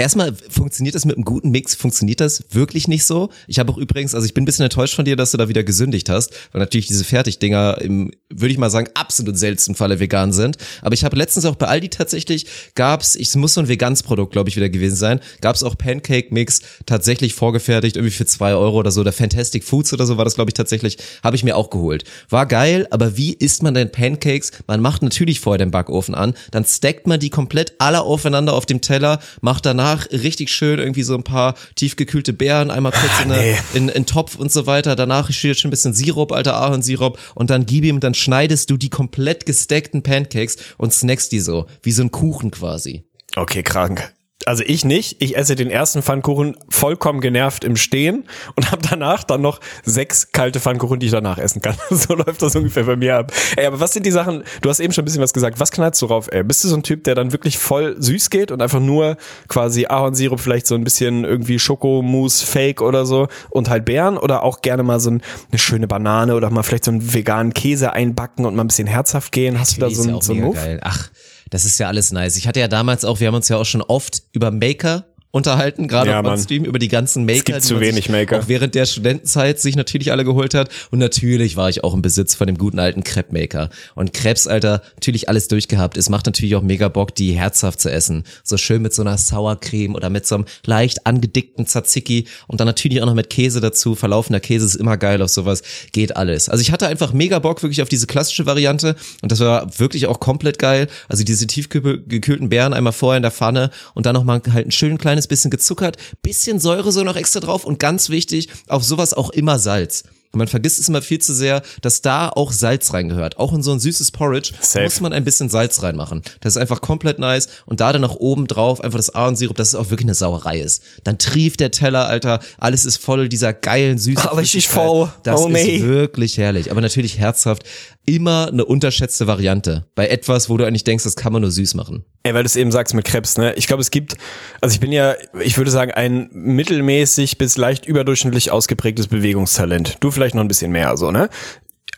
erstmal funktioniert das mit einem guten Mix, funktioniert das wirklich nicht so. Ich habe auch übrigens, also ich bin ein bisschen enttäuscht von dir, dass du da wieder gesündigt hast, weil natürlich diese Fertigdinger im, würde ich mal sagen, absolut seltensten Falle vegan sind. Aber ich habe letztens auch bei Aldi tatsächlich, gab's, ich muss so ein veganes Produkt, glaube ich, wieder gewesen sein, gab's auch Pancake-Mix tatsächlich vorgefertigt, irgendwie für zwei Euro oder so, oder Fantastic Foods oder so war das, glaube ich, tatsächlich, habe ich mir auch geholt. War geil, aber wie isst man denn Pancakes? Man macht natürlich vorher den Backofen an, dann stackt man die komplett alle aufeinander auf dem Teller, macht danach richtig schön irgendwie so ein paar tiefgekühlte Beeren, einmal kurz in, eine, nee. in, in Topf und so weiter. Danach steht schon ein bisschen Sirup, alter Ahornsirup und dann gib ihm, dann schneidest du die komplett gestackten Pancakes und snackst die so, wie so ein Kuchen quasi. Okay, krank. Also ich nicht. Ich esse den ersten Pfannkuchen vollkommen genervt im Stehen und habe danach dann noch sechs kalte Pfannkuchen, die ich danach essen kann. So läuft das ungefähr bei mir ab. Ey, aber was sind die Sachen? Du hast eben schon ein bisschen was gesagt. Was knallst du drauf? Ey, bist du so ein Typ, der dann wirklich voll süß geht und einfach nur quasi Ahornsirup, vielleicht so ein bisschen irgendwie Schokomousse, Fake oder so und halt Beeren oder auch gerne mal so ein, eine schöne Banane oder mal vielleicht so einen veganen Käse einbacken und mal ein bisschen herzhaft gehen? Hast du da so, so einen Move? geil. Ach, das ist ja alles nice. Ich hatte ja damals auch, wir haben uns ja auch schon oft über Maker unterhalten, gerade Ja, auf. Stream über die ganzen Maker, gibt die zu wenig Maker. auch während der Studentenzeit sich natürlich alle geholt hat und natürlich war ich auch im Besitz von dem guten alten Crepe Maker und Crepes, Alter, natürlich alles durchgehabt. Es macht natürlich auch mega Bock, die herzhaft zu essen, so schön mit so einer Sauercreme oder mit so einem leicht angedickten Tzatziki und dann natürlich auch noch mit Käse dazu. Verlaufender Käse ist immer geil auf sowas, geht alles. Also ich hatte einfach mega Bock wirklich auf diese klassische Variante und das war wirklich auch komplett geil. Also diese tiefgekühlten Beeren einmal vorher in der Pfanne und dann noch mal halt ein schön kleines bisschen gezuckert, bisschen Säure so noch extra drauf und ganz wichtig, auf sowas auch immer Salz. Und man vergisst es immer viel zu sehr, dass da auch Salz reingehört. Auch in so ein süßes Porridge Safe. muss man ein bisschen Salz reinmachen. Das ist einfach komplett nice. Und da dann noch oben drauf einfach das Ahornsirup, dass es auch wirklich eine Sauerei ist. Dann trieft der Teller, Alter. Alles ist voll dieser geilen, süßen richtig Flüssigkeit. voll. Das Oh, nee. ist wirklich herrlich. Aber natürlich herzhaft. Immer eine unterschätzte Variante. Bei etwas, wo du eigentlich denkst, das kann man nur süß machen. Ey, weil du es eben sagst mit Krebs, ne? Ich glaube, es gibt, also ich bin ja, ich würde sagen, ein mittelmäßig bis leicht überdurchschnittlich ausgeprägtes Bewegungstalent. Du vielleicht noch ein bisschen mehr, so, ne?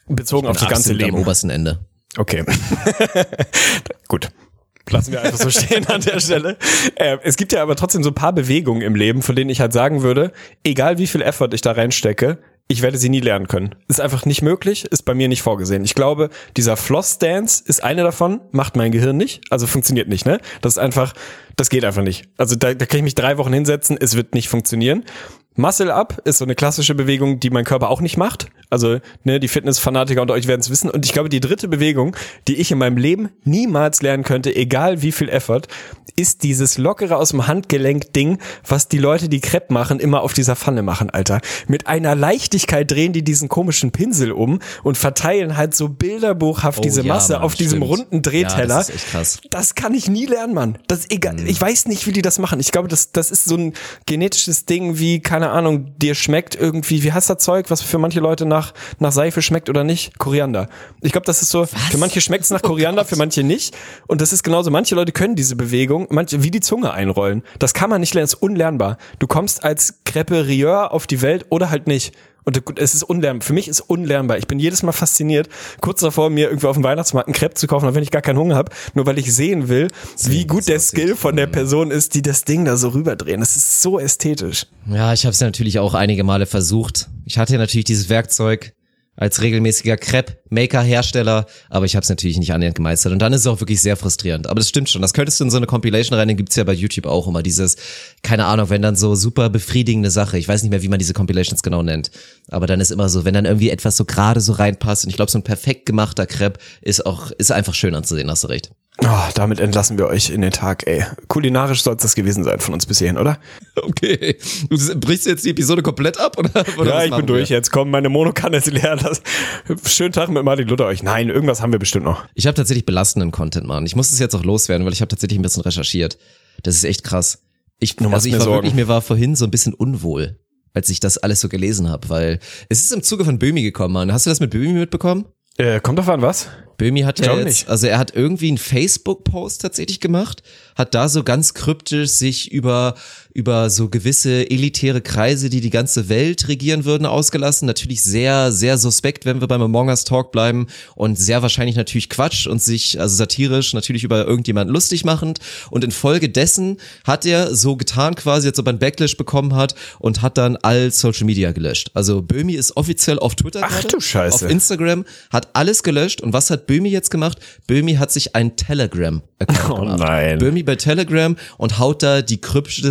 Bezogen auf das ganze Leben. Am obersten Ende. Okay. Gut. Lassen wir einfach so stehen an der Stelle. Äh, es gibt ja aber trotzdem so ein paar Bewegungen im Leben, von denen ich halt sagen würde, egal wie viel Effort ich da reinstecke, ich werde sie nie lernen können. Ist einfach nicht möglich, ist bei mir nicht vorgesehen. Ich glaube, dieser Floss-Dance ist eine davon, macht mein Gehirn nicht, also funktioniert nicht, ne? Das ist einfach, das geht einfach nicht. Also da, da kann ich mich drei Wochen hinsetzen, es wird nicht funktionieren. Muscle Up ist so eine klassische Bewegung, die mein Körper auch nicht macht. Also ne, die Fitnessfanatiker unter euch werden es wissen. Und ich glaube, die dritte Bewegung, die ich in meinem Leben niemals lernen könnte, egal wie viel Effort, ist dieses lockere aus dem Handgelenk-Ding, was die Leute, die Crepe machen, immer auf dieser Pfanne machen, Alter. Mit einer Leichtigkeit drehen die diesen komischen Pinsel um und verteilen halt so bilderbuchhaft Oh diese ja, Masse Mann, auf diesem stimmt. runden Drehteller. Ja, das ist echt krass. Das kann ich nie lernen, Mann. Das egal. Mhm. Ich weiß nicht, wie die das machen. Ich glaube, das, das ist so ein genetisches Ding wie, keine Ahnung, dir schmeckt irgendwie, wie heißt das Zeug, was für manche Leute nach, nach Seife schmeckt oder nicht? Koriander. Ich glaube, das ist so, für manche schmeckt es nach Koriander, für manche nicht. Und das ist genauso, manche Leute können diese Bewegung, manche, wie die Zunge einrollen. Das kann man nicht lernen, das ist unlernbar. Du kommst als Creperieur auf die Welt oder halt nicht. Und es ist unlernbar. Für mich ist unlernbar. Ich bin jedes Mal fasziniert, kurz davor, mir irgendwie auf dem Weihnachtsmarkt einen Crepe zu kaufen, auch wenn ich gar keinen Hunger habe, nur weil ich sehen will, wie gut der Skill von der Person ist, die das Ding da so rüberdrehen. Das ist so ästhetisch. Ja, ich habe es ja natürlich auch einige Male versucht. Ich hatte ja natürlich dieses Werkzeug als regelmäßiger Crepe-Maker-Hersteller, aber ich habe es natürlich nicht annähernd gemeistert. Und dann ist es auch wirklich sehr frustrierend. Aber das stimmt schon. Das könntest du in so eine Compilation rein, den gibt's ja bei YouTube auch immer dieses, keine Ahnung, wenn dann so super befriedigende Sache, ich weiß nicht mehr, wie man diese Compilations genau nennt, aber dann ist immer so, wenn dann irgendwie etwas so gerade so reinpasst und ich glaube, so ein perfekt gemachter Crepe ist auch, ist einfach schön anzusehen, hast du recht. Oh, damit entlassen wir euch in den Tag, ey. Kulinarisch soll es das gewesen sein von uns bis hierhin, oder? Okay. Du brichst jetzt die Episode komplett ab, oder? oder ja, ich bin durch. wir? Jetzt kommen meine Monokanne ist leer. Das, schönen Tag mit Martin Luther euch. Nein, irgendwas haben wir bestimmt noch. Ich habe tatsächlich belastenden Content, Mann. Ich muss es jetzt auch loswerden, weil ich habe tatsächlich ein bisschen recherchiert. Das ist echt krass. Ich, machst also ich mir war Sorgen. wirklich, mir war vorhin so ein bisschen unwohl, als ich das alles so gelesen habe, weil es ist im Zuge von Böhmi gekommen, Mann. Hast du das mit Böhmi mitbekommen? Äh, kommt doch an, was? Böhmi hat ja jetzt, nicht. also er hat irgendwie einen Facebook-Post tatsächlich gemacht, hat da so ganz kryptisch sich über, über so gewisse elitäre Kreise, die die ganze Welt regieren würden, ausgelassen. Natürlich sehr, sehr suspekt, wenn wir beim Among Us Talk bleiben und sehr wahrscheinlich natürlich Quatsch und sich, also satirisch natürlich über irgendjemanden lustig machend. Und infolgedessen hat er so getan quasi, als ob er einen Backlash bekommen hat und hat dann all Social Media gelöscht. Also Böhmi ist offiziell auf Twitter Ach gerade, du Scheiße. auf Instagram, hat alles gelöscht und was hat Böhmi jetzt gemacht? Böhmi hat sich ein Telegram-Account Oh gemacht. nein. Böhmi bei Telegram und haut da die kryptischste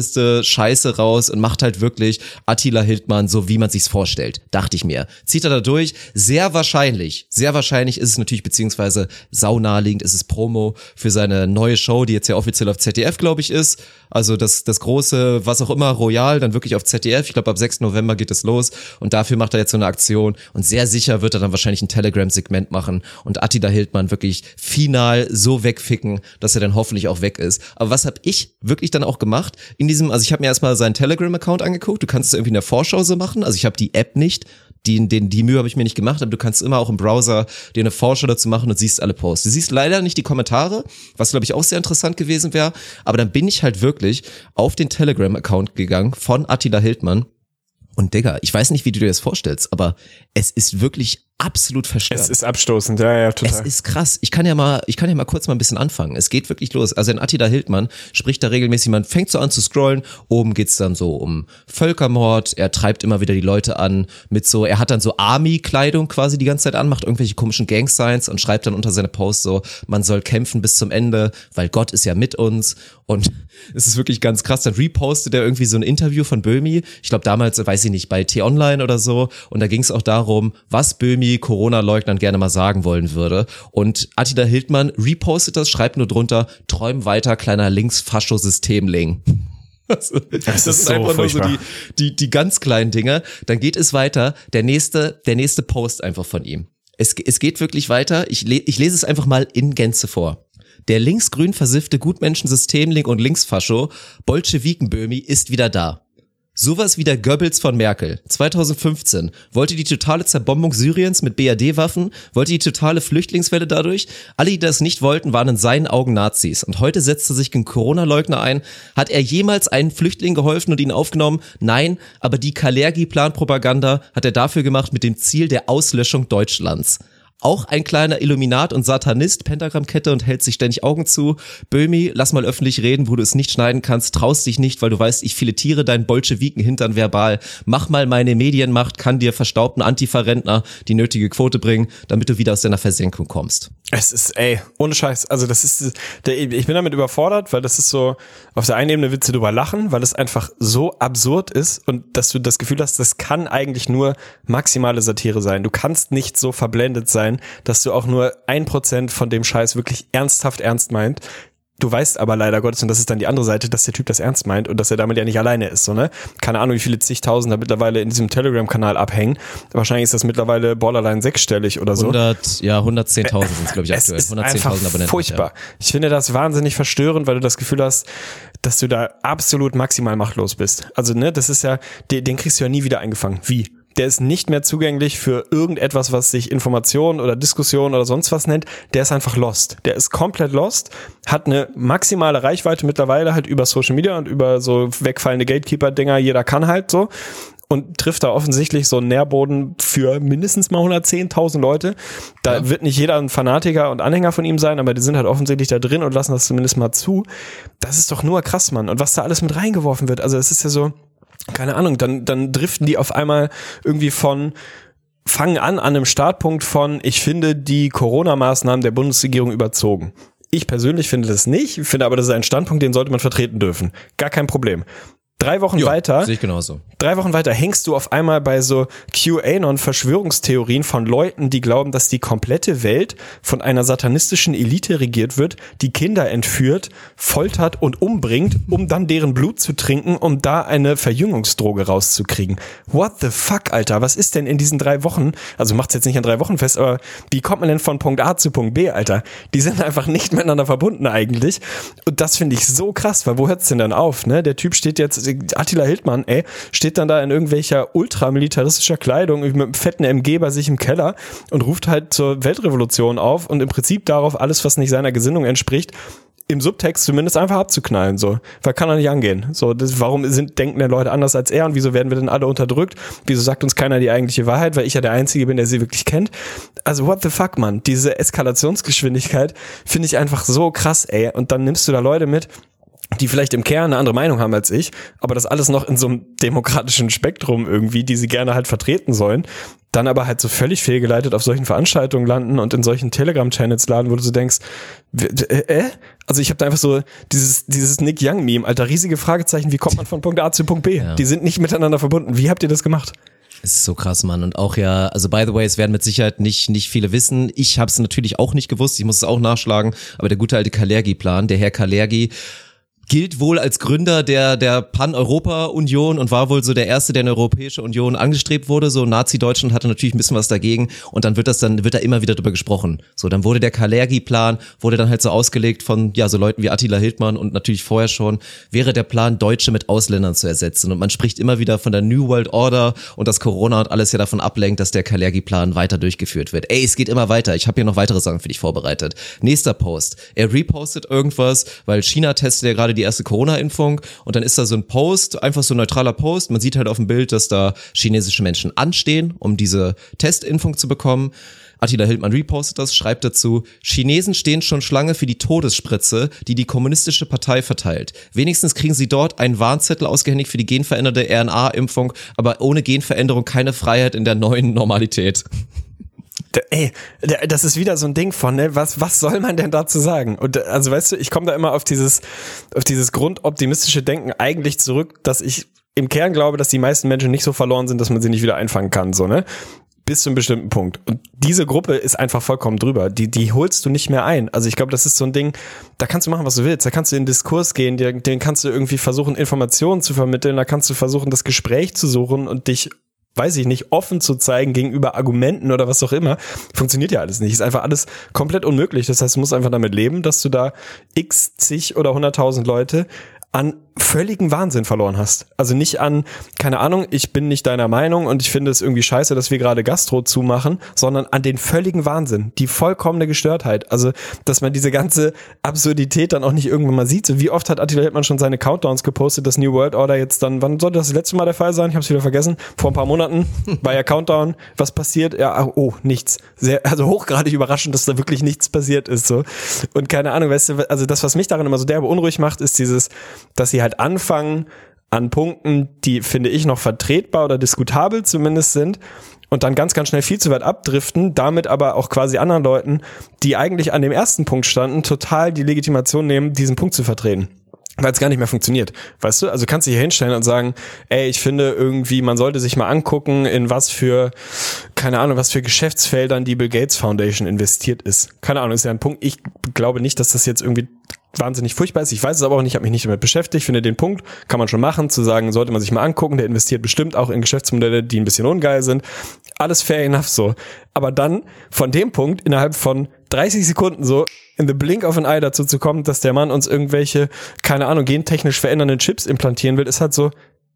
Scheiße raus und macht halt wirklich Attila Hildmann so, wie man sich's vorstellt. Dachte ich mir. Zieht er da durch? Sehr wahrscheinlich, sehr wahrscheinlich ist es natürlich, beziehungsweise saunaheliegend ist es Promo für seine neue Show, die jetzt ja offiziell auf ZDF, glaube ich, ist. Also das, das große, was auch immer, Royal, dann wirklich auf ZDF. Ich glaube, ab 6. November geht es los. Und dafür macht er jetzt so eine Aktion. Und sehr sicher wird er dann wahrscheinlich ein Telegram-Segment machen. Und Attila Attila Hildmann wirklich final so wegficken, dass er dann hoffentlich auch weg ist. Aber was habe ich wirklich dann auch gemacht in diesem, also ich habe mir erstmal seinen Telegram-Account angeguckt, du kannst es irgendwie in der Vorschau so machen, also ich habe die App nicht, die, den, die Mühe habe ich mir nicht gemacht, aber du kannst immer auch im Browser dir eine Vorschau dazu machen und siehst alle Posts. Du siehst leider nicht die Kommentare, was glaube ich auch sehr interessant gewesen wäre, aber dann bin ich halt wirklich auf den Telegram-Account gegangen von Attila Hildmann. Und Digga, ich weiß nicht, wie du dir das vorstellst, aber es ist wirklich absolut verstört. Es ist abstoßend, ja, ja, total. Es ist krass. Ich kann ja mal, ich kann ja mal kurz mal ein bisschen anfangen. Es geht wirklich los. Also in Attila Hildmann spricht da regelmäßig, man fängt so an zu scrollen. Oben geht's dann so um Völkermord. Er treibt immer wieder die Leute an mit so, er hat dann so Army-Kleidung quasi die ganze Zeit an, macht irgendwelche komischen Gang-Signs und schreibt dann unter seine Posts so, man soll kämpfen bis zum Ende, weil Gott ist ja mit uns. Und es ist wirklich ganz krass. Dann repostet er irgendwie so ein Interview von Böhmi. Ich glaube damals, weiß ich nicht, bei T-Online oder so. Und da ging es auch darum, was Böhmi Corona-Leugnern gerne mal sagen wollen würde. Und Attila Hildmann repostet das, schreibt nur drunter, träum weiter, kleiner Linksfascho-Systemling. Also, das, ist sind so einfach nur so furchtbar. die, die, die ganz kleinen Dinge. Dann geht es weiter. Der nächste, der nächste Post einfach von ihm. Es, es geht wirklich weiter. Ich, le, ich lese es einfach mal in Gänze vor. Der linksgrün versiffte Gutmenschen Systemling und Linksfascho Bolschewikenböhmi ist wieder da. Sowas wie der Goebbels von Merkel. 2015 wollte die totale Zerbombung Syriens mit BRD-Waffen, wollte die totale Flüchtlingswelle dadurch. Alle, die das nicht wollten, waren in seinen Augen Nazis. Und heute setzt er sich gegen Corona-Leugner ein. Hat er jemals einen Flüchtling geholfen und ihn aufgenommen? Nein, aber die Kalergi-Plan-Propaganda hat er dafür gemacht mit dem Ziel der Auslöschung Deutschlands. Auch ein kleiner Illuminat und Satanist, Pentagrammkette und hält sich ständig Augen zu. Böhmi, lass mal öffentlich reden, wo du es nicht schneiden kannst, traust dich nicht, weil du weißt, ich filetiere deinen Bolschewiken hintern verbal. Mach mal meine Medienmacht, kann dir verstaubten Antifa-Rentner die nötige Quote bringen, damit du wieder aus deiner Versenkung kommst. Es ist, ey, ohne Scheiß. Also das ist, ich bin damit überfordert, weil das ist so, auf der einen Ebene willst du drüber lachen, weil es einfach so absurd ist und dass du das Gefühl hast, das kann eigentlich nur maximale Satire sein. Du kannst nicht so verblendet sein, dass du auch nur ein Prozent von dem Scheiß wirklich ernsthaft ernst meint. Du weißt aber leider Gottes, und das ist dann die andere Seite, dass der Typ das ernst meint und dass er damit ja nicht alleine ist, so, ne? Keine Ahnung, wie viele zigtausend da mittlerweile in diesem Telegram-Kanal abhängen. Wahrscheinlich ist das mittlerweile borderline sechsstellig oder so. 100, ja, 110.000 sind es, glaube ich, aktuell. ist 110.000 einfach Abonnenten. furchtbar. Ich finde das wahnsinnig verstörend, weil du das Gefühl hast, dass du da absolut maximal machtlos bist. Also, ne, das ist ja, den, den kriegst du ja nie wieder eingefangen. Wie? Der ist nicht mehr zugänglich für irgendetwas, was sich Information oder Diskussion oder sonst was nennt. Der ist einfach lost. Der ist komplett lost, hat eine maximale Reichweite mittlerweile halt über Social Media und über so wegfallende Gatekeeper-Dinger. Jeder kann halt so und trifft da offensichtlich so einen Nährboden für mindestens mal 110.000 Leute. Da wird nicht jeder ein Fanatiker und Anhänger von ihm sein, aber die sind halt offensichtlich da drin und lassen das zumindest mal zu. Das ist doch nur krass, Mann. Und was da alles mit reingeworfen wird. Also es ist ja so, keine Ahnung, dann, dann driften die auf einmal irgendwie von fangen an an einem Startpunkt von, ich finde die Corona-Maßnahmen der Bundesregierung überzogen. Ich persönlich finde das nicht, finde aber, das ist ein Standpunkt, den sollte man vertreten dürfen. Gar kein Problem. Drei Wochen Ja, weiter Sehe ich genauso. drei Wochen weiter hängst du auf einmal bei so QAnon-Verschwörungstheorien von Leuten, die glauben, dass die komplette Welt von einer satanistischen Elite regiert wird, die Kinder entführt, foltert und umbringt, um dann deren Blut zu trinken, um da eine Verjüngungsdroge rauszukriegen. What the fuck, Alter? Was ist denn in diesen drei Wochen? Also macht's jetzt nicht an drei Wochen fest, aber wie kommt man denn von Punkt A zu Punkt B, Alter? Die sind einfach nicht miteinander verbunden eigentlich. Und das finde ich so krass, weil wo hört's denn dann auf, ne? Der Typ steht jetzt, Attila Hildmann, ey, steht dann da in irgendwelcher ultramilitaristischer Kleidung mit einem fetten MG bei sich im Keller und ruft halt zur Weltrevolution auf und im Prinzip darauf alles, was nicht seiner Gesinnung entspricht, im Subtext zumindest einfach abzuknallen, so. Weil kann er nicht angehen. So, das, warum sind, denken denn Leute anders als er und wieso werden wir denn alle unterdrückt? Wieso sagt uns keiner die eigentliche Wahrheit, weil ich ja der Einzige bin, der sie wirklich kennt? Also, what the fuck, man? Diese Eskalationsgeschwindigkeit finde ich einfach so krass, ey. Und dann nimmst du da Leute mit, die vielleicht im Kern eine andere Meinung haben als ich, aber das alles noch in so einem demokratischen Spektrum irgendwie, die sie gerne halt vertreten sollen, dann aber halt so völlig fehlgeleitet auf solchen Veranstaltungen landen und in solchen Telegram-Channels laden, wo du so denkst, äh, äh? Also ich habe da einfach so dieses, dieses Nick Young-Meme, alter, riesige Fragezeichen, wie kommt man von Punkt A zu Punkt B? Ja. Die sind nicht miteinander verbunden. Wie habt ihr das gemacht? Es ist so krass, Mann. Und auch ja, also by the way, es werden mit Sicherheit nicht, nicht viele wissen. Ich habe es natürlich auch nicht gewusst, ich muss es auch nachschlagen, aber der gute alte Kalergi-Plan, der Herr Kalergi, gilt wohl als Gründer der, der Pan-Europa-Union und war wohl so der erste, der in der Europäische Union angestrebt wurde. So Nazi-Deutschland hatte natürlich ein bisschen was dagegen und dann wird das dann, wird da immer wieder drüber gesprochen. So, dann wurde der Kalergi-Plan, wurde dann halt so ausgelegt von, ja, so Leuten wie Attila Hildmann und natürlich vorher schon, wäre der Plan, Deutsche mit Ausländern zu ersetzen. Und man spricht immer wieder von der New World Order und dass Corona und alles ja davon ablenkt, dass der Kalergi-Plan weiter durchgeführt wird. Ey, es geht immer weiter. Ich habe hier noch weitere Sachen für dich vorbereitet. Nächster Post. Er repostet irgendwas, weil China testet ja gerade die erste Corona-Impfung und dann ist da so ein Post, einfach so ein neutraler Post. Man sieht halt auf dem Bild, dass da chinesische Menschen anstehen, um diese Testimpfung zu bekommen. Attila Hildmann repostet das, schreibt dazu, Chinesen stehen schon Schlange für die Todesspritze, die die kommunistische Partei verteilt. Wenigstens kriegen sie dort einen Warnzettel ausgehändigt für die genveränderte RNA-Impfung, aber ohne Genveränderung keine Freiheit in der neuen Normalität. Ey, da, das ist wieder so ein Ding von, ne, was, was soll man denn dazu sagen? Und also weißt du, ich komme da immer auf dieses, auf dieses grundoptimistische Denken eigentlich zurück, dass ich im Kern glaube, dass die meisten Menschen nicht so verloren sind, dass man sie nicht wieder einfangen kann, so, ne? Bis zu einem bestimmten Punkt. Und diese Gruppe ist einfach vollkommen drüber. Die, die holst du nicht mehr ein. Also ich glaube, das ist so ein Ding, da kannst du machen, was du willst. Da kannst du in den Diskurs gehen, den kannst du irgendwie versuchen, Informationen zu vermitteln, da kannst du versuchen, das Gespräch zu suchen und dich weiß ich nicht, offen zu zeigen gegenüber Argumenten oder was auch immer, funktioniert ja alles nicht. Ist einfach alles komplett unmöglich. Das heißt, du musst einfach damit leben, dass du da x zig oder hunderttausend Leute an völligen Wahnsinn verloren hast. Also nicht an, keine Ahnung, ich bin nicht deiner Meinung und ich finde es irgendwie scheiße, dass wir gerade Gastro zumachen, sondern an den völligen Wahnsinn, die vollkommene Gestörtheit. Also, dass man diese ganze Absurdität dann auch nicht irgendwann mal sieht. So wie oft hat Attila Hildmann schon seine Countdowns gepostet, das New World Order jetzt dann, wann sollte das, das letzte Mal der Fall sein? Ich habe es wieder vergessen. Vor ein paar Monaten war ja Countdown. Was passiert? Ja, oh, nichts. Sehr, also hochgradig überraschend, dass da wirklich nichts passiert ist. So. Und keine Ahnung, weißt du, also das, was mich daran immer so derbe unruhig macht, ist dieses, dass sie halt anfangen an Punkten, die finde ich noch vertretbar oder diskutabel zumindest sind und dann ganz, ganz schnell viel zu weit abdriften, damit aber auch quasi anderen Leuten, die eigentlich an dem ersten Punkt standen, total die Legitimation nehmen, diesen Punkt zu vertreten weil es gar nicht mehr funktioniert. Weißt du, also kannst du hier hinstellen und sagen, ey, ich finde irgendwie, man sollte sich mal angucken, in was für, keine Ahnung, was für Geschäftsfeldern die Bill Gates Foundation investiert ist. Keine Ahnung, ist ja ein Punkt. Ich glaube nicht, dass das jetzt irgendwie wahnsinnig furchtbar ist. Ich weiß es aber auch nicht, habe mich nicht damit beschäftigt. Finde den Punkt kann man schon machen, zu sagen, sollte man sich mal angucken. Der investiert bestimmt auch in Geschäftsmodelle, die ein bisschen ungeil sind. Alles fair enough so. Aber dann von dem Punkt innerhalb von 30 Sekunden so in the blink of an eye dazu zu kommen, dass der Mann uns irgendwelche, keine Ahnung, gentechnisch verändernden Chips implantieren will, ist halt so,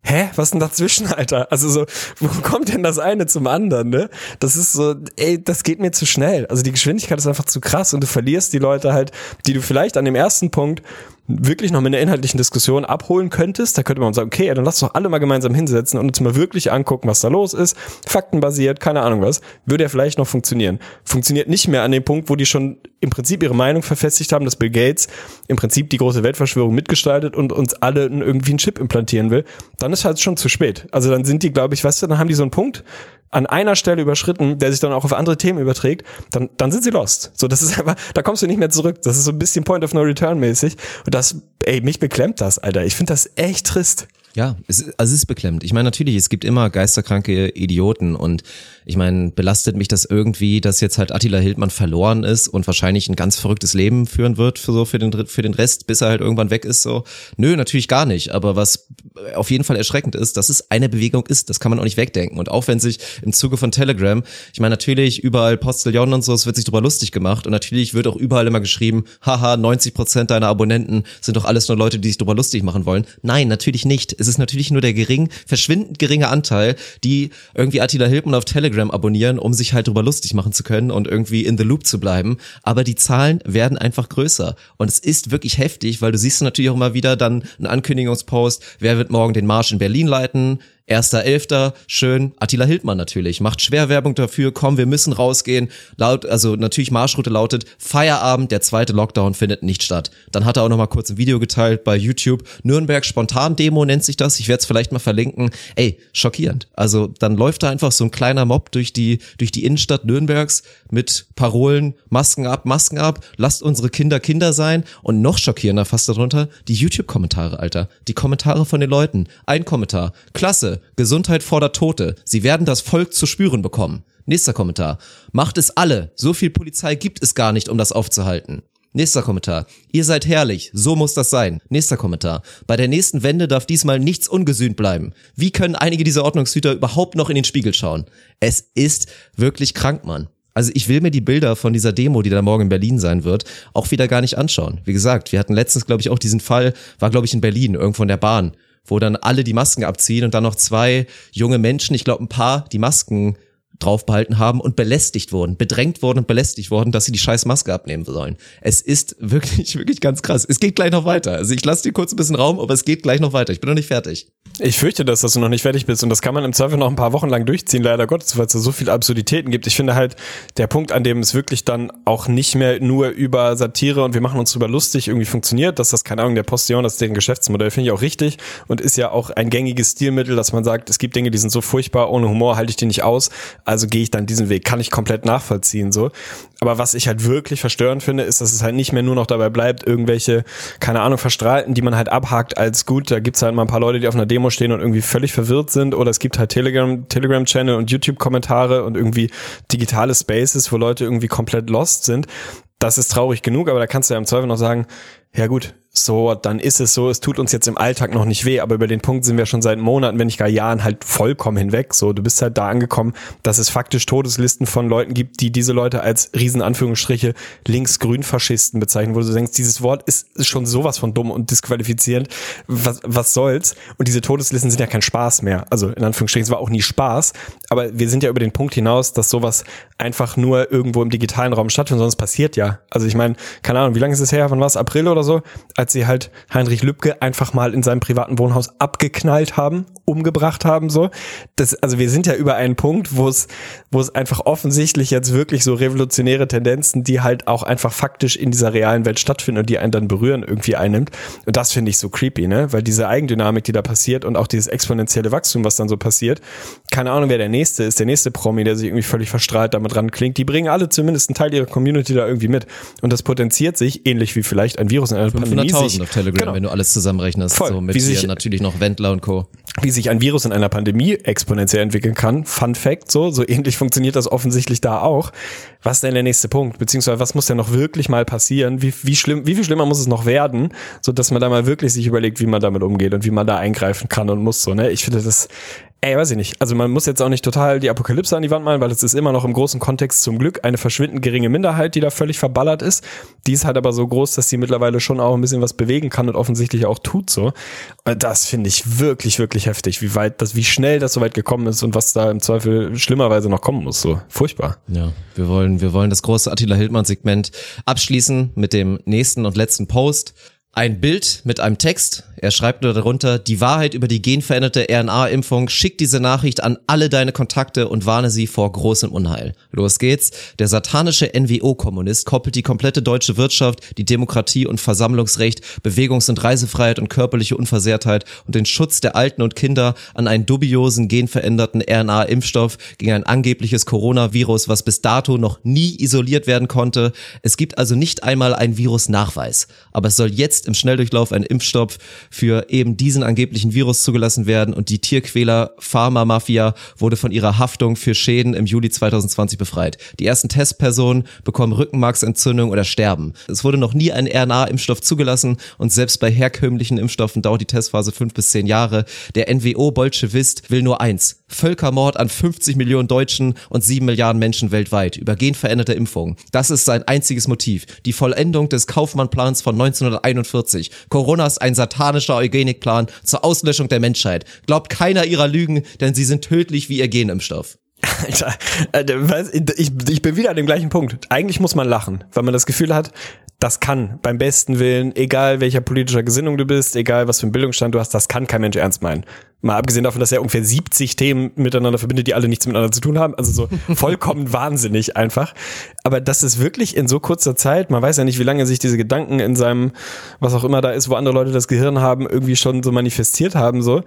hä, was denn dazwischen, Alter? Also so, wo kommt denn das eine zum anderen, ne? Das ist so, ey, das geht mir zu schnell. Also die Geschwindigkeit ist einfach zu krass und du verlierst die Leute halt, die du vielleicht an dem ersten Punkt wirklich noch mit einer inhaltlichen Diskussion abholen könntest, da könnte man sagen, okay, dann lass doch alle mal gemeinsam hinsetzen und uns mal wirklich angucken, was da los ist, faktenbasiert, keine Ahnung was, würde ja vielleicht noch funktionieren. Funktioniert nicht mehr an dem Punkt, wo die schon im Prinzip ihre Meinung verfestigt haben, dass Bill Gates im Prinzip die große Weltverschwörung mitgestaltet und uns alle irgendwie einen Chip implantieren will, dann ist halt schon zu spät. Also dann sind die, glaube ich, weißt du, dann haben die so einen Punkt, an einer Stelle überschritten, der sich dann auch auf andere Themen überträgt, dann, dann sind sie lost. So, das ist einfach, da kommst du nicht mehr zurück. Das ist so ein bisschen Point of No Return mäßig. Und das, ey, mich beklemmt das, Alter. Ich finde das echt trist. Ja, es, also es ist beklemmt. Ich meine, natürlich, es gibt immer geisterkranke Idioten und ich meine, belastet mich das irgendwie, dass jetzt halt Attila Hildmann verloren ist und wahrscheinlich ein ganz verrücktes Leben führen wird für so für den für den Rest, bis er halt irgendwann weg ist. So, nö, natürlich gar nicht. Aber was auf jeden Fall erschreckend ist, dass es eine Bewegung ist. Das kann man auch nicht wegdenken. Und auch wenn sich im Zuge von Telegram, ich meine, natürlich überall Postillon und so, es wird sich drüber lustig gemacht und natürlich wird auch überall immer geschrieben, haha, 90 Prozent deiner Abonnenten sind doch alles nur Leute, die sich drüber lustig machen wollen. Nein, natürlich nicht. Es ist natürlich nur der gering, verschwindend geringe Anteil, die irgendwie Attila Hildmann auf Telegram abonnieren, um sich halt drüber lustig machen zu können und irgendwie in the loop zu bleiben. Aber die Zahlen werden einfach größer. Und es ist wirklich heftig, weil du siehst natürlich auch immer wieder dann einen Ankündigungspost, wer wird morgen den Marsch in Berlin leiten, Erster Elfter, schön. Attila Hildmann natürlich. Macht Schwerwerbung dafür. Komm, wir müssen rausgehen. Laut, also natürlich Marschroute lautet, Feierabend, der zweite Lockdown findet nicht statt. Dann hat er auch noch mal kurz ein Video geteilt bei YouTube. Nürnberg Spontan-Demo nennt sich das. Ich werde es vielleicht mal verlinken. Ey, schockierend. Also dann läuft da einfach so ein kleiner Mob durch die, durch die Innenstadt Nürnbergs mit Parolen, Masken ab, Masken ab, lasst unsere Kinder Kinder sein. Und noch schockierender fast darunter, die YouTube-Kommentare, Alter. Die Kommentare von den Leuten. Ein Kommentar. Klasse, Gesundheit fordert Tote. Sie werden das Volk zu spüren bekommen. Nächster Kommentar. Macht es alle. So viel Polizei gibt es gar nicht, um das aufzuhalten. Nächster Kommentar. Ihr seid herrlich, so muss das sein. Nächster Kommentar. Bei der nächsten Wende darf diesmal nichts ungesühnt bleiben. Wie können einige dieser Ordnungshüter überhaupt noch in den Spiegel schauen? Es ist wirklich krank, Mann. Also ich will mir die Bilder von dieser Demo, die da morgen in Berlin sein wird, auch wieder gar nicht anschauen. Wie gesagt, wir hatten letztens, glaube ich, auch diesen Fall, war, glaube ich, in Berlin, irgendwo in der Bahn, wo dann alle die Masken abziehen und dann noch zwei junge Menschen, ich glaube ein paar, die Masken drauf haben und belästigt wurden, bedrängt wurden und belästigt wurden, dass sie die scheiß Maske abnehmen sollen. Es ist wirklich, wirklich ganz krass. Es geht gleich noch weiter. Also ich lasse dir kurz ein bisschen Raum, aber es geht gleich noch weiter. Ich bin noch nicht fertig. Ich fürchte das, dass du noch nicht fertig bist und das kann man im Zweifel noch ein paar Wochen lang durchziehen, leider Gottes, weil es da so viele Absurditäten gibt. Ich finde halt, der Punkt, an dem es wirklich dann auch nicht mehr nur über Satire und wir machen uns drüber lustig irgendwie funktioniert, dass das, keine Ahnung, der Postillon, das ist deren Geschäftsmodell, finde ich auch richtig und ist ja auch ein gängiges Stilmittel, dass man sagt, es gibt Dinge, die sind so furchtbar, ohne Humor halte ich die nicht aus, also gehe ich dann diesen Weg, kann ich komplett nachvollziehen, so. Aber was ich halt wirklich verstörend finde, ist, dass es halt nicht mehr nur noch dabei bleibt, irgendwelche, keine Ahnung, Verstrahlten, die man halt abhakt als gut. Da gibt's halt mal ein paar Leute, die auf einer Demo stehen und irgendwie völlig verwirrt sind. Oder es gibt halt Telegram, Telegram-Channel und YouTube-Kommentare und irgendwie digitale Spaces, wo Leute irgendwie komplett lost sind. Das ist traurig genug, aber da kannst du ja im Zweifel noch sagen, ja gut, so, dann ist es so, es tut uns jetzt im Alltag noch nicht weh, aber über den Punkt sind wir schon seit Monaten, wenn nicht gar Jahren halt vollkommen hinweg. So, du bist halt da angekommen, dass es faktisch Todeslisten von Leuten gibt, die diese Leute als riesen Anführungsstriche links-grün-Faschisten bezeichnen, wo du denkst, dieses Wort ist, schon sowas von dumm und disqualifizierend. Was, was soll's? Und diese Todeslisten sind ja kein Spaß mehr. Also in Anführungsstrichen, es war auch nie Spaß, aber wir sind ja über den Punkt hinaus, dass sowas einfach nur irgendwo im digitalen Raum stattfindet, sonst passiert ja. Also ich meine, keine Ahnung, wie lange ist es her? War es? April oder so? Als sie halt Heinrich Lübke einfach mal in seinem privaten Wohnhaus abgeknallt haben, umgebracht haben, so. Das, also wir sind ja über einen Punkt, wo es, wo es einfach offensichtlich jetzt wirklich so revolutionäre Tendenzen, die halt auch einfach faktisch in dieser realen Welt stattfinden und die einen dann berühren, irgendwie einnimmt. Und das finde ich so creepy, ne? Weil diese Eigendynamik, die da passiert und auch dieses exponentielle Wachstum, was dann so passiert, keine Ahnung, wer der nächste ist, der nächste Promi, der sich irgendwie völlig verstrahlt damit ran klingt, die bringen alle zumindest einen Teil ihrer Community da irgendwie mit. Und das potenziert sich, ähnlich wie vielleicht ein Virus in einer Pandemie. 500.000 auf Telegram, Genau. wenn du alles zusammenrechnest. Voll. So mit Wie hier sich- natürlich noch Wendler und Co. wie sich ein Virus in einer Pandemie exponentiell entwickeln kann. Fun Fact, so, so ähnlich funktioniert das offensichtlich da auch. Was ist denn der nächste Punkt? Beziehungsweise was muss denn noch wirklich mal passieren? Wie, wie schlimm, wie viel schlimmer muss es noch werden, so dass man da mal wirklich sich überlegt, wie man damit umgeht und wie man da eingreifen kann und muss, so, ne? Ich finde das, ey, weiß ich nicht. Also man muss jetzt auch nicht total die Apokalypse an die Wand malen, weil es ist immer noch im großen Kontext zum Glück eine verschwindend geringe Minderheit, die da völlig verballert ist. Die ist halt aber so groß, dass sie mittlerweile schon auch ein bisschen was bewegen kann und offensichtlich auch tut so. Und Das finde ich wirklich, wirklich heftig, wie weit das, wie schnell das so weit gekommen ist und was da im Zweifel schlimmerweise noch kommen muss. So furchtbar. Ja, wir wollen, wir wollen das große Attila Hildmann-Segment abschließen mit dem nächsten und letzten Post. Ein Bild mit einem Text. Er schreibt nur darunter, die Wahrheit über die genveränderte RNA-Impfung. Schick diese Nachricht an alle deine Kontakte und warne sie vor großem Unheil. Los geht's. Der satanische NWO-Kommunist koppelt die komplette deutsche Wirtschaft, die Demokratie und Versammlungsrecht, Bewegungs- und Reisefreiheit und körperliche Unversehrtheit und den Schutz der Alten und Kinder an einen dubiosen genveränderten RNA-Impfstoff gegen ein angebliches Coronavirus, was bis dato noch nie isoliert werden konnte. Es gibt also nicht einmal einen Virusnachweis. Aber es soll jetzt im Schnelldurchlauf ein Impfstoff für eben diesen angeblichen Virus zugelassen werden und die Tierquäler Pharma-Mafia wurde von ihrer Haftung für Schäden im Juli 2020 befreit. Die ersten Testpersonen bekommen Rückenmarksentzündung oder sterben. Es wurde noch nie ein RNA-Impfstoff zugelassen und selbst bei herkömmlichen Impfstoffen dauert die Testphase fünf bis zehn Jahre. Der NWO-Bolschewist will nur eins. Völkermord an 50 Millionen Deutschen und sieben Milliarden Menschen weltweit über genveränderte Impfungen. Das ist sein einziges Motiv. Die Vollendung des Kaufmann-Plans von 1941. Corona ist ein satanischer Eugenikplan zur Auslöschung der Menschheit. Glaubt keiner ihrer Lügen, denn sie sind tödlich wie ihr Genimpfstoff. Alter, was, ich, ich bin wieder an dem gleichen Punkt. Eigentlich muss man lachen, weil man das Gefühl hat, das kann beim besten Willen, egal welcher politischer Gesinnung du bist, egal was für einen Bildungsstand du hast, das kann kein Mensch ernst meinen. Mal abgesehen davon, dass er ungefähr 70 Themen miteinander verbindet, die alle nichts miteinander zu tun haben. Also so vollkommen wahnsinnig einfach. Aber das ist wirklich in so kurzer Zeit, man weiß ja nicht, wie lange sich diese Gedanken in seinem, was auch immer da ist, wo andere Leute das Gehirn haben, irgendwie schon so manifestiert haben, so.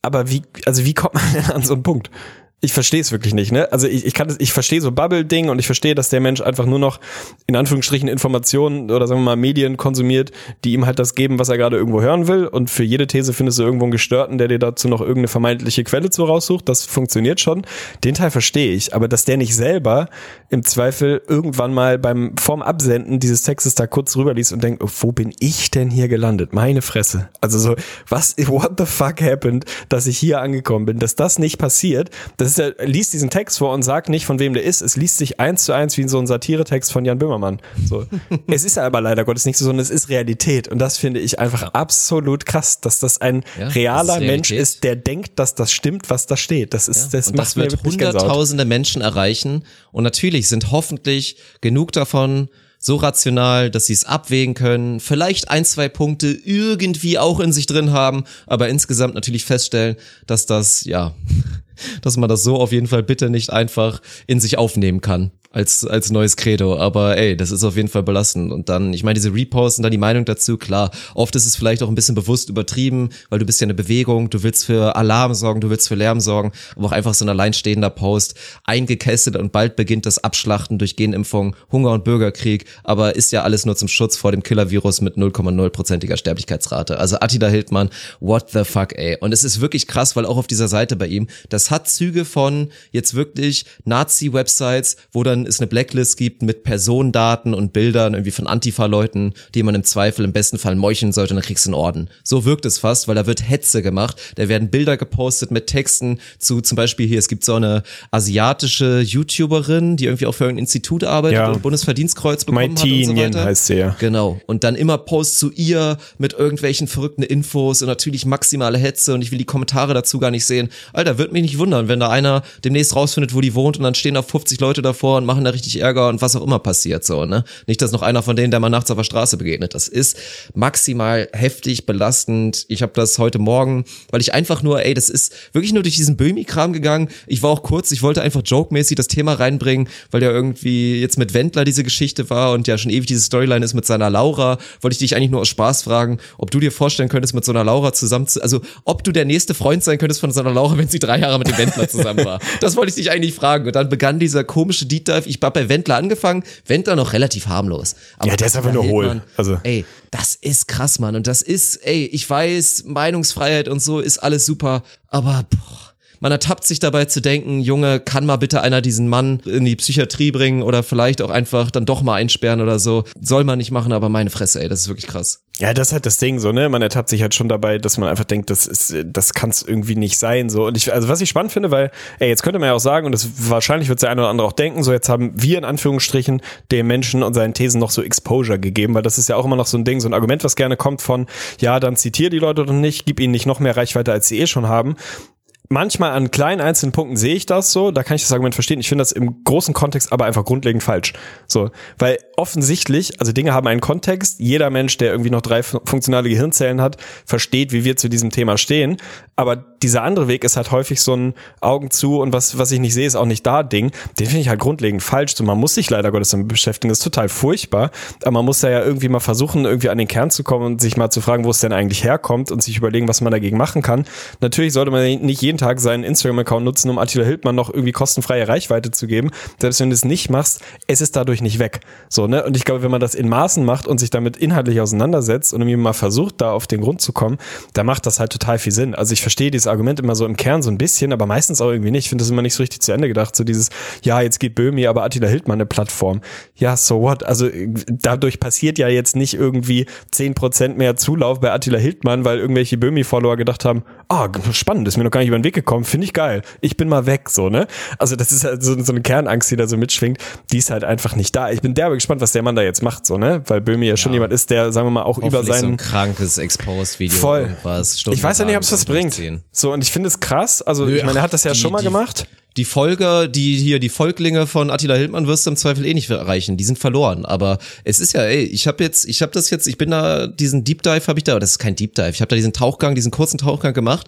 Aber wie, also wie kommt man denn an so einen Punkt? Ich verstehe es wirklich nicht, ne? Also ich, ich kann das, ich verstehe so Bubble-Ding und ich verstehe, dass der Mensch einfach nur noch in Anführungsstrichen Informationen oder sagen wir mal Medien konsumiert, die ihm halt das geben, was er gerade irgendwo hören will. Und für jede These findest du irgendwo einen Gestörten, der dir dazu noch irgendeine vermeintliche Quelle zu raussucht. Das funktioniert schon. Den Teil verstehe ich. Aber dass der nicht selber im Zweifel irgendwann mal beim vorm Absenden dieses Textes da kurz rüberliest und denkt, oh, wo bin ich denn hier gelandet? Meine Fresse. Also so, was, what the fuck happened, dass ich hier angekommen bin? Dass das nicht passiert, das ist ja, liest diesen Text vor und sagt nicht, von wem der ist. Es liest sich eins zu eins wie in so ein Satiretext von Jan Böhmermann. So. es ist aber leider Gottes nicht so, sondern es ist Realität. Und das finde ich einfach absolut krass, dass das ein Ja, realer ist Mensch ist, der denkt, dass das stimmt, was da steht. Das ist, das und macht das wird hunderttausende Menschen erreichen. Und natürlich sind hoffentlich genug davon so rational, dass sie es abwägen können, vielleicht ein, zwei Punkte irgendwie auch in sich drin haben, aber insgesamt natürlich feststellen, dass das, ja, dass man das so auf jeden Fall bitte nicht einfach in sich aufnehmen kann als, als neues Credo. Aber ey, das ist auf jeden Fall belastend. Und dann, ich meine, diese Reposts und dann die Meinung dazu, klar, oft ist es vielleicht auch ein bisschen bewusst übertrieben, weil du bist ja eine Bewegung, du willst für Alarm sorgen, du willst für Lärm sorgen, aber auch einfach so ein alleinstehender Post, eingekesselt und bald beginnt das Abschlachten durch Genimpfung, Hunger und Bürgerkrieg, aber ist ja alles nur zum Schutz vor dem Killer-Virus mit 0,0%iger Sterblichkeitsrate. Also Attila Hildmann, what the fuck, ey. Und es ist wirklich krass, weil auch auf dieser Seite bei ihm, das hat Züge von jetzt wirklich Nazi-Websites, wo dann es eine Blacklist gibt mit Personendaten und Bildern irgendwie von Antifa-Leuten, die man im Zweifel im besten Fall meucheln sollte, und dann kriegst du einen Orden. So wirkt es fast, weil da wird Hetze gemacht. Da werden Bilder gepostet mit Texten zu zum Beispiel hier, es gibt so eine asiatische YouTuberin, die irgendwie auch für irgendein Institut arbeitet Ja. und Bundesverdienstkreuz bekommen Mighty hat und so weiter. heißt sie ja. Genau. Und dann immer Posts zu ihr mit irgendwelchen verrückten Infos und natürlich maximale Hetze und ich will die Kommentare dazu gar nicht sehen. Alter, wird mich nicht wundern, wenn da einer demnächst rausfindet, wo die wohnt und dann stehen da 50 Leute davor und machen da richtig Ärger und was auch immer passiert so, ne? Nicht, dass noch einer von denen, der mal nachts auf der Straße begegnet. Das ist maximal heftig belastend. Ich habe das heute Morgen, weil ich einfach nur, ey, das ist wirklich nur durch diesen Böhmi-Kram gegangen. Ich war auch kurz, ich wollte einfach jokemäßig das Thema reinbringen, weil ja irgendwie jetzt mit Wendler diese Geschichte war und ja schon ewig diese Storyline ist mit seiner Laura. Wollte ich dich eigentlich nur aus Spaß fragen, ob du dir vorstellen könntest, mit so einer Laura zusammen zu, also ob du der nächste Freund sein könntest von so einer Laura, wenn sie drei Jahre mit dem Wendler zusammen war. Das wollte ich dich eigentlich fragen. Und dann begann dieser komische Deep. Ich hab bei Wendler angefangen, Wendler noch relativ harmlos. Aber Ja, der ist einfach nur hohl. Also- Ey, das ist krass, Mann. Und das ist, ey, ich weiß, Meinungsfreiheit und so ist alles super, aber boah, man ertappt sich dabei zu denken, Junge, kann mal bitte einer diesen Mann in die Psychiatrie bringen oder vielleicht auch einfach dann doch mal einsperren oder so. Soll man nicht machen, aber meine Fresse, ey, das ist wirklich krass. Ja, das ist halt das Ding so, ne? Man ertappt sich halt schon dabei, dass man einfach denkt, das ist, das kann es irgendwie nicht sein, so. Und ich, also was ich spannend finde, weil, ey, jetzt könnte man ja auch sagen, und das wahrscheinlich wird der eine oder andere auch denken, so jetzt haben wir in Anführungsstrichen dem Menschen und seinen Thesen noch so Exposure gegeben, weil das ist ja auch immer noch so ein Ding, so ein Argument, was gerne kommt von, ja, dann zitier die Leute doch nicht, gib ihnen nicht noch mehr Reichweite, als sie eh schon haben. Manchmal an kleinen einzelnen Punkten sehe ich das so, da kann ich das Argument verstehen. Ich finde das im großen Kontext aber einfach grundlegend falsch. So, weil offensichtlich, also Dinge haben einen Kontext. Jeder Mensch, der irgendwie noch drei fu- funktionale Gehirnzellen hat, versteht, wie wir zu diesem Thema stehen. Aber dieser andere Weg ist halt häufig so ein Augen zu und was, was ich nicht sehe, ist auch nicht da Ding. Den finde ich halt grundlegend falsch. So, man muss sich leider Gottes damit beschäftigen. Das ist total furchtbar. Aber man muss da ja irgendwie mal versuchen, irgendwie an den Kern zu kommen und sich mal zu fragen, wo es denn eigentlich herkommt und sich überlegen, was man dagegen machen kann. Natürlich sollte man nicht jeden Tag seinen Instagram-Account nutzen, um Attila Hildmann noch irgendwie kostenfreie Reichweite zu geben. Selbst wenn du es nicht machst, es ist dadurch nicht weg. So, ne? Und ich glaube, wenn man das in Maßen macht und sich damit inhaltlich auseinandersetzt und irgendwie mal versucht, da auf den Grund zu kommen, da macht das halt total viel Sinn. Also ich verstehe dieses Argument immer so im Kern so ein bisschen, aber meistens auch irgendwie nicht. Ich finde das immer nicht so richtig zu Ende gedacht. So dieses, ja, jetzt geht Böhmi, aber Attila Hildmann eine Plattform. Ja, so what? Also äh, dadurch passiert ja jetzt nicht irgendwie 10% mehr Zulauf bei Attila Hildmann, weil irgendwelche Böhmi-Follower gedacht haben, ah, spannend, ist mir noch gar nicht über den Weg gekommen, finde ich geil. Ich bin mal weg, so, ne? Also das ist halt so, so eine Kernangst, die da so mitschwingt, die ist halt einfach nicht da. Ich bin derbe gespannt, was der Mann da jetzt macht, so, ne? Weil Böhmi ja schon jemand ist, der, sagen wir mal, auch über Hoffentlich so ein seinen krankes Exposed-Video Voll. ich weiß ja nicht, ob es was bringt. Durchziehen. So, und ich finde es krass. Also, ich meine, er hat das ja Die- schon mal die- gemacht. Die Folger, die hier, die Volklinge von Attila Hildmann wirst du im Zweifel eh nicht erreichen. Die sind verloren. Aber es ist ja, ey, ich habe jetzt, ich habe das jetzt, ich bin da, diesen Deep Dive habe ich da, das ist kein Deep Dive, ich habe da diesen Tauchgang, diesen kurzen Tauchgang gemacht.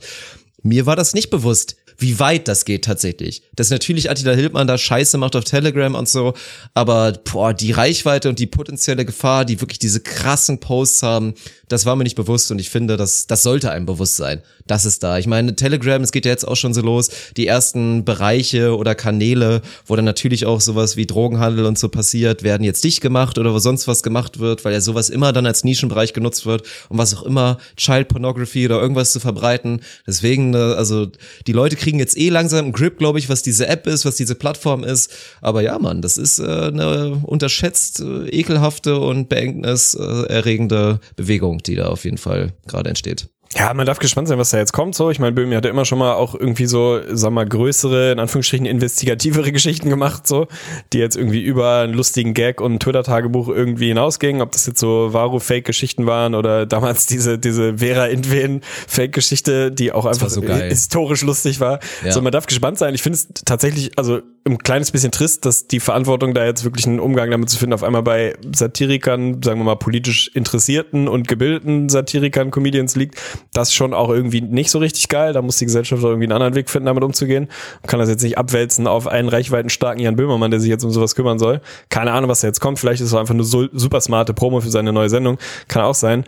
Mir war das nicht bewusst, wie weit das geht tatsächlich. Dass natürlich Attila Hildmann da Scheiße macht auf Telegram und so, aber boah, die Reichweite und die potenzielle Gefahr, die wirklich diese krassen Posts haben, das war mir nicht bewusst und ich finde, das, das sollte einem bewusst sein. Das ist da. Ich meine, Telegram, es geht ja jetzt auch schon so los, die ersten Bereiche oder Kanäle, wo dann natürlich auch sowas wie Drogenhandel und so passiert, werden jetzt dicht gemacht oder wo sonst was gemacht wird, weil ja sowas immer dann als Nischenbereich genutzt wird, um was auch immer, Child Pornography oder irgendwas zu verbreiten. Deswegen, äh, also die Leute kriegen jetzt eh langsam einen Grip, glaube ich, was diese App ist, was diese Plattform ist. Aber ja, Mann, das ist äh, eine unterschätzt äh, ekelhafte und beengniserregende Bewegung, die da auf jeden Fall gerade entsteht. Ja, man darf gespannt sein, was da jetzt kommt. So, ich meine, Böhmi hatte immer schon mal auch irgendwie so, sag mal, größere, in Anführungsstrichen investigativere Geschichten gemacht, so, die jetzt irgendwie über einen lustigen Gag und ein Twitter-Tagebuch irgendwie hinausgingen. Ob das jetzt so Varu-Fake-Geschichten waren oder damals diese diese Vera Intwen-Fake-Geschichte, die auch einfach so historisch lustig war. Ja. So, man darf gespannt sein. Ich finde es tatsächlich, also ein kleines bisschen trist, dass die Verantwortung da jetzt wirklich einen Umgang damit zu finden, auf einmal bei Satirikern, sagen wir mal politisch interessierten und gebildeten Satirikern, Comedians liegt. Das schon auch irgendwie nicht so richtig geil. Da muss die Gesellschaft auch irgendwie einen anderen Weg finden, damit umzugehen. Man kann das jetzt nicht abwälzen auf einen reichweitenstarken Jan Böhmermann, der sich jetzt um sowas kümmern soll. Keine Ahnung, was da jetzt kommt. Vielleicht ist es einfach so super smarte Promo für seine neue Sendung. Kann auch sein.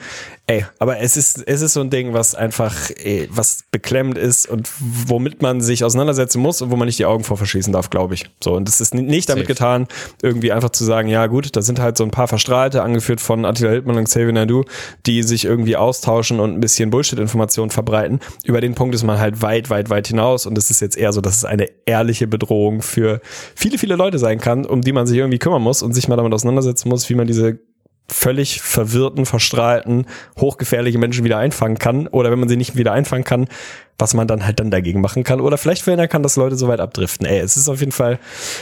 Ey, aber es ist, es ist so ein Ding, was einfach, ey, was beklemmend ist und womit man sich auseinandersetzen muss und wo man nicht die Augen vor verschließen darf, glaube ich. So, und es ist nicht damit Safe. getan, irgendwie einfach zu sagen, ja gut, da sind halt so ein paar Verstrahlte, angeführt von Attila Hildmann und Xavier Naidu, die sich irgendwie austauschen und ein bisschen Bullshit-Informationen verbreiten. Über den Punkt ist man halt weit, weit, weit hinaus und es ist jetzt eher so, dass es eine ehrliche Bedrohung für viele, viele Leute sein kann, um die man sich irgendwie kümmern muss und sich mal damit auseinandersetzen muss, wie man diese völlig verwirrten, verstrahlten, hochgefährliche Menschen wieder einfangen kann oder wenn man sie nicht wieder einfangen kann, was man dann halt dann dagegen machen kann oder vielleicht verhindern kann, dass Leute so weit abdriften. Ey, es ist auf jeden Fall,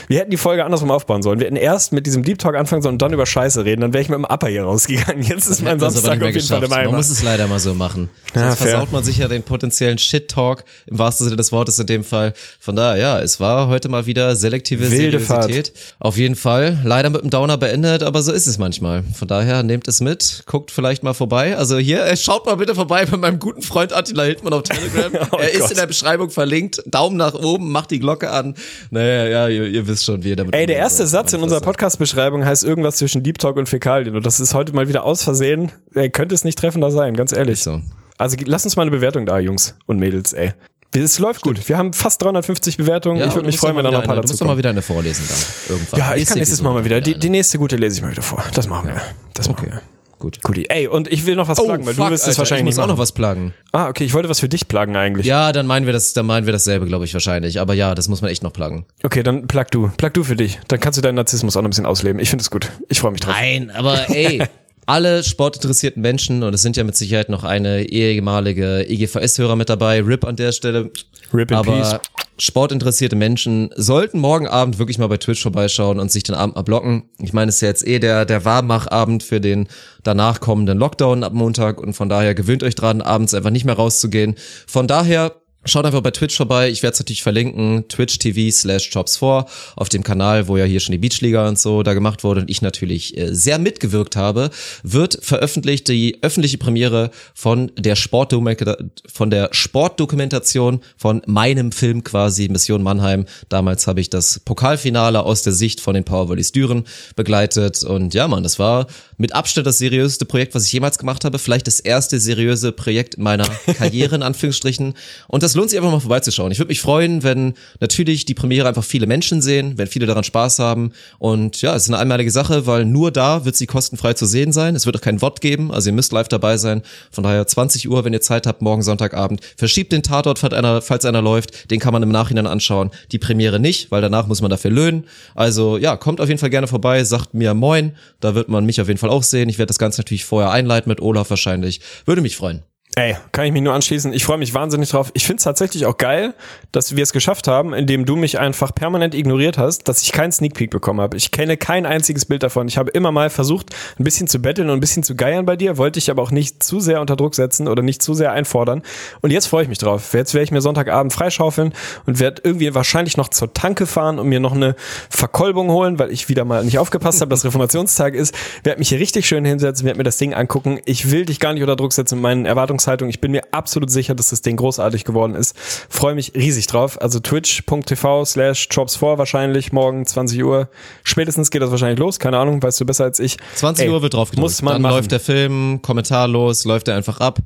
wir hätten die Folge andersrum aufbauen sollen. Wir hätten erst mit diesem Deep Talk anfangen sollen und dann über Scheiße reden, dann wäre ich mit dem Upper hier rausgegangen. Jetzt ist mein Samstag auf jeden Fall im geschafft. Man Eimer. muss es leider mal so machen. Ja, Sonst fair. versaut man sich ja den potenziellen Shit-Talk, im wahrsten Sinne des Wortes in dem Fall. Von daher, ja, es war heute mal wieder selektive Wilde Seriosität. Auf jeden Fall. Leider mit einem Downer beendet, aber so ist es manchmal. Von daher, nehmt es mit, guckt vielleicht mal vorbei. Also hier, äh, schaut mal bitte vorbei bei meinem guten Freund Attila Hildmann auf Telegram. Oh er ist Gott. in der Beschreibung verlinkt. Daumen nach oben, macht die Glocke an. Naja, ja, ihr, ihr wisst schon, wie ihr damit Ey, der erste sollt. Satz in unserer. Podcast-Beschreibung heißt irgendwas zwischen Deep Talk und Fäkalien und das ist heute mal wieder aus Versehen. Ey, könnte es nicht treffender sein, ganz ehrlich. So. Also lass uns mal eine Bewertung da, Jungs und Mädels, ey. Es läuft gut. Wir haben fast 350 Bewertungen. Ja, ich würde mich freuen, wenn da noch ein paar eine- Du dazu musst doch mal kommen. wieder eine vorlesen dann. Irgendwann. Ja, ich kann Nächste nächstes Mal mal wieder. Die, die nächste gute lese ich mal wieder vor. Das machen wir. Das machen wir. Gut. Guti. Ey, und ich will noch was plagen, weil du wirst es Oh, wahrscheinlich ich muss nicht auch noch machen. was plagen. Ah, okay, ich wollte was für dich plagen eigentlich. Ja, dann meinen wir das, dann meinen wir dasselbe, glaube ich, wahrscheinlich. Aber ja, das muss man echt noch plagen. Okay, dann plag du. Plag du für dich. Dann kannst du deinen Narzissmus auch noch ein bisschen ausleben. Ich finde es gut. Ich freue mich drauf. Nein, aber ey, alle sportinteressierten Menschen, und es sind ja mit Sicherheit noch eine ehemalige EGVS-Hörer mit dabei, RIP an der Stelle. Rip in aber peace. Sportinteressierte Menschen sollten morgen Abend wirklich mal bei Twitch vorbeischauen und sich den Abend mal blocken. Ich meine, es ist ja jetzt eh der, der Warmmachabend für den danach kommenden Lockdown ab Montag und von daher gewöhnt euch dran, abends einfach nicht mehr rauszugehen. Von daher Schaut einfach bei Twitch vorbei. Ich werde es natürlich verlinken. Twitch TV slash Chops4 auf dem Kanal, wo ja hier schon die Beachliga und so da gemacht wurde und ich natürlich äh, sehr mitgewirkt habe, wird veröffentlicht die öffentliche Premiere von der Sportdokumenta von der Sportdokumentation von meinem Film quasi Mission Mannheim. Damals habe ich das Pokalfinale aus der Sicht von den Powervolleys Düren begleitet und ja, Mann, das war mit Abstand das seriöseste Projekt, was ich jemals gemacht habe. Vielleicht das erste seriöse Projekt in meiner Karriere in Anführungsstrichen. Und das lohnt sich einfach mal vorbeizuschauen. Ich würde mich freuen, wenn natürlich die Premiere einfach viele Menschen sehen, wenn viele daran Spaß haben. Und ja, es ist eine einmalige Sache, weil nur da wird sie kostenfrei zu sehen sein. Es wird auch kein Wort geben, also ihr müsst live dabei sein. Von daher 20 Uhr, wenn ihr Zeit habt, morgen Sonntagabend. Verschiebt den Tatort, falls einer, falls einer läuft. Den kann man im Nachhinein anschauen. Die Premiere nicht, weil danach muss man dafür löhnen. Also ja, kommt auf jeden Fall gerne vorbei, sagt mir Moin. Da wird man mich auf jeden Fall auch sehen. Ich werde das Ganze natürlich vorher einleiten mit Olaf wahrscheinlich. Würde mich freuen. Ey, kann ich mich nur anschließen. Ich freue mich wahnsinnig drauf. Ich finde es tatsächlich auch geil, dass wir es geschafft haben, indem du mich einfach permanent ignoriert hast, dass ich keinen Sneak Peek bekommen habe. Ich kenne kein einziges Bild davon. Ich habe immer mal versucht, ein bisschen zu betteln und ein bisschen zu geiern bei dir, wollte ich aber auch nicht zu sehr unter Druck setzen oder nicht zu sehr einfordern. Und jetzt freue ich mich drauf. Jetzt werde ich mir Sonntagabend freischaufeln und werde irgendwie wahrscheinlich noch zur Tanke fahren und mir noch eine Verkolbung holen, weil ich wieder mal nicht aufgepasst habe, dass Reformationstag ist. Werde mich hier richtig schön hinsetzen, werde mir das Ding angucken. Ich will dich gar nicht unter Druck setzen mit meinen Erwartungshaltungen Erwartungshaltung. Ich bin mir absolut sicher, dass das Ding großartig geworden ist. Freue mich riesig drauf. Also twitch.tv slash drops4 wahrscheinlich morgen 20 Uhr. Spätestens geht das wahrscheinlich los. Keine Ahnung, weißt du besser als ich. 20 Ey, Uhr wird drauf gedrückt. Muss man Dann machen. läuft der Film kommentarlos, läuft er einfach ab.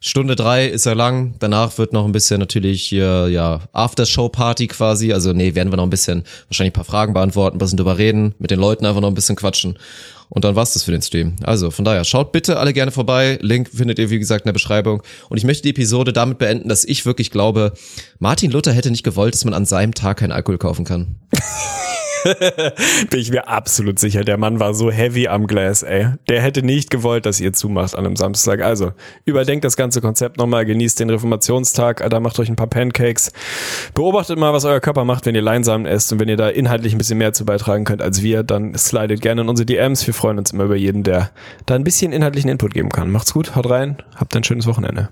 Stunde drei ist er lang. Danach wird noch ein bisschen natürlich hier, ja, After-Show-Party quasi. Also nee, werden wir noch ein bisschen wahrscheinlich ein paar Fragen beantworten, ein bisschen drüber reden, mit den Leuten einfach noch ein bisschen quatschen. Und dann war's das für den Stream. Also von daher, schaut bitte alle gerne vorbei. Link findet ihr, wie gesagt, in der Beschreibung. Und ich möchte die Episode damit beenden, dass ich wirklich glaube, Martin Luther hätte nicht gewollt, dass man an seinem Tag keinen Alkohol kaufen kann. Bin ich mir absolut sicher. Der Mann war so heavy am Glas, ey. Der hätte nicht gewollt, dass ihr zumacht an einem Samstag. Also, überdenkt das ganze Konzept nochmal, genießt den Reformationstag, Alter, macht euch ein paar Pancakes. Beobachtet mal, was euer Körper macht, wenn ihr Leinsamen esst und wenn ihr da inhaltlich ein bisschen mehr zu beitragen könnt als wir, dann slidet gerne in unsere DMs. Wir freuen uns immer über jeden, der da ein bisschen inhaltlichen Input geben kann. Macht's gut, haut rein, habt ein schönes Wochenende.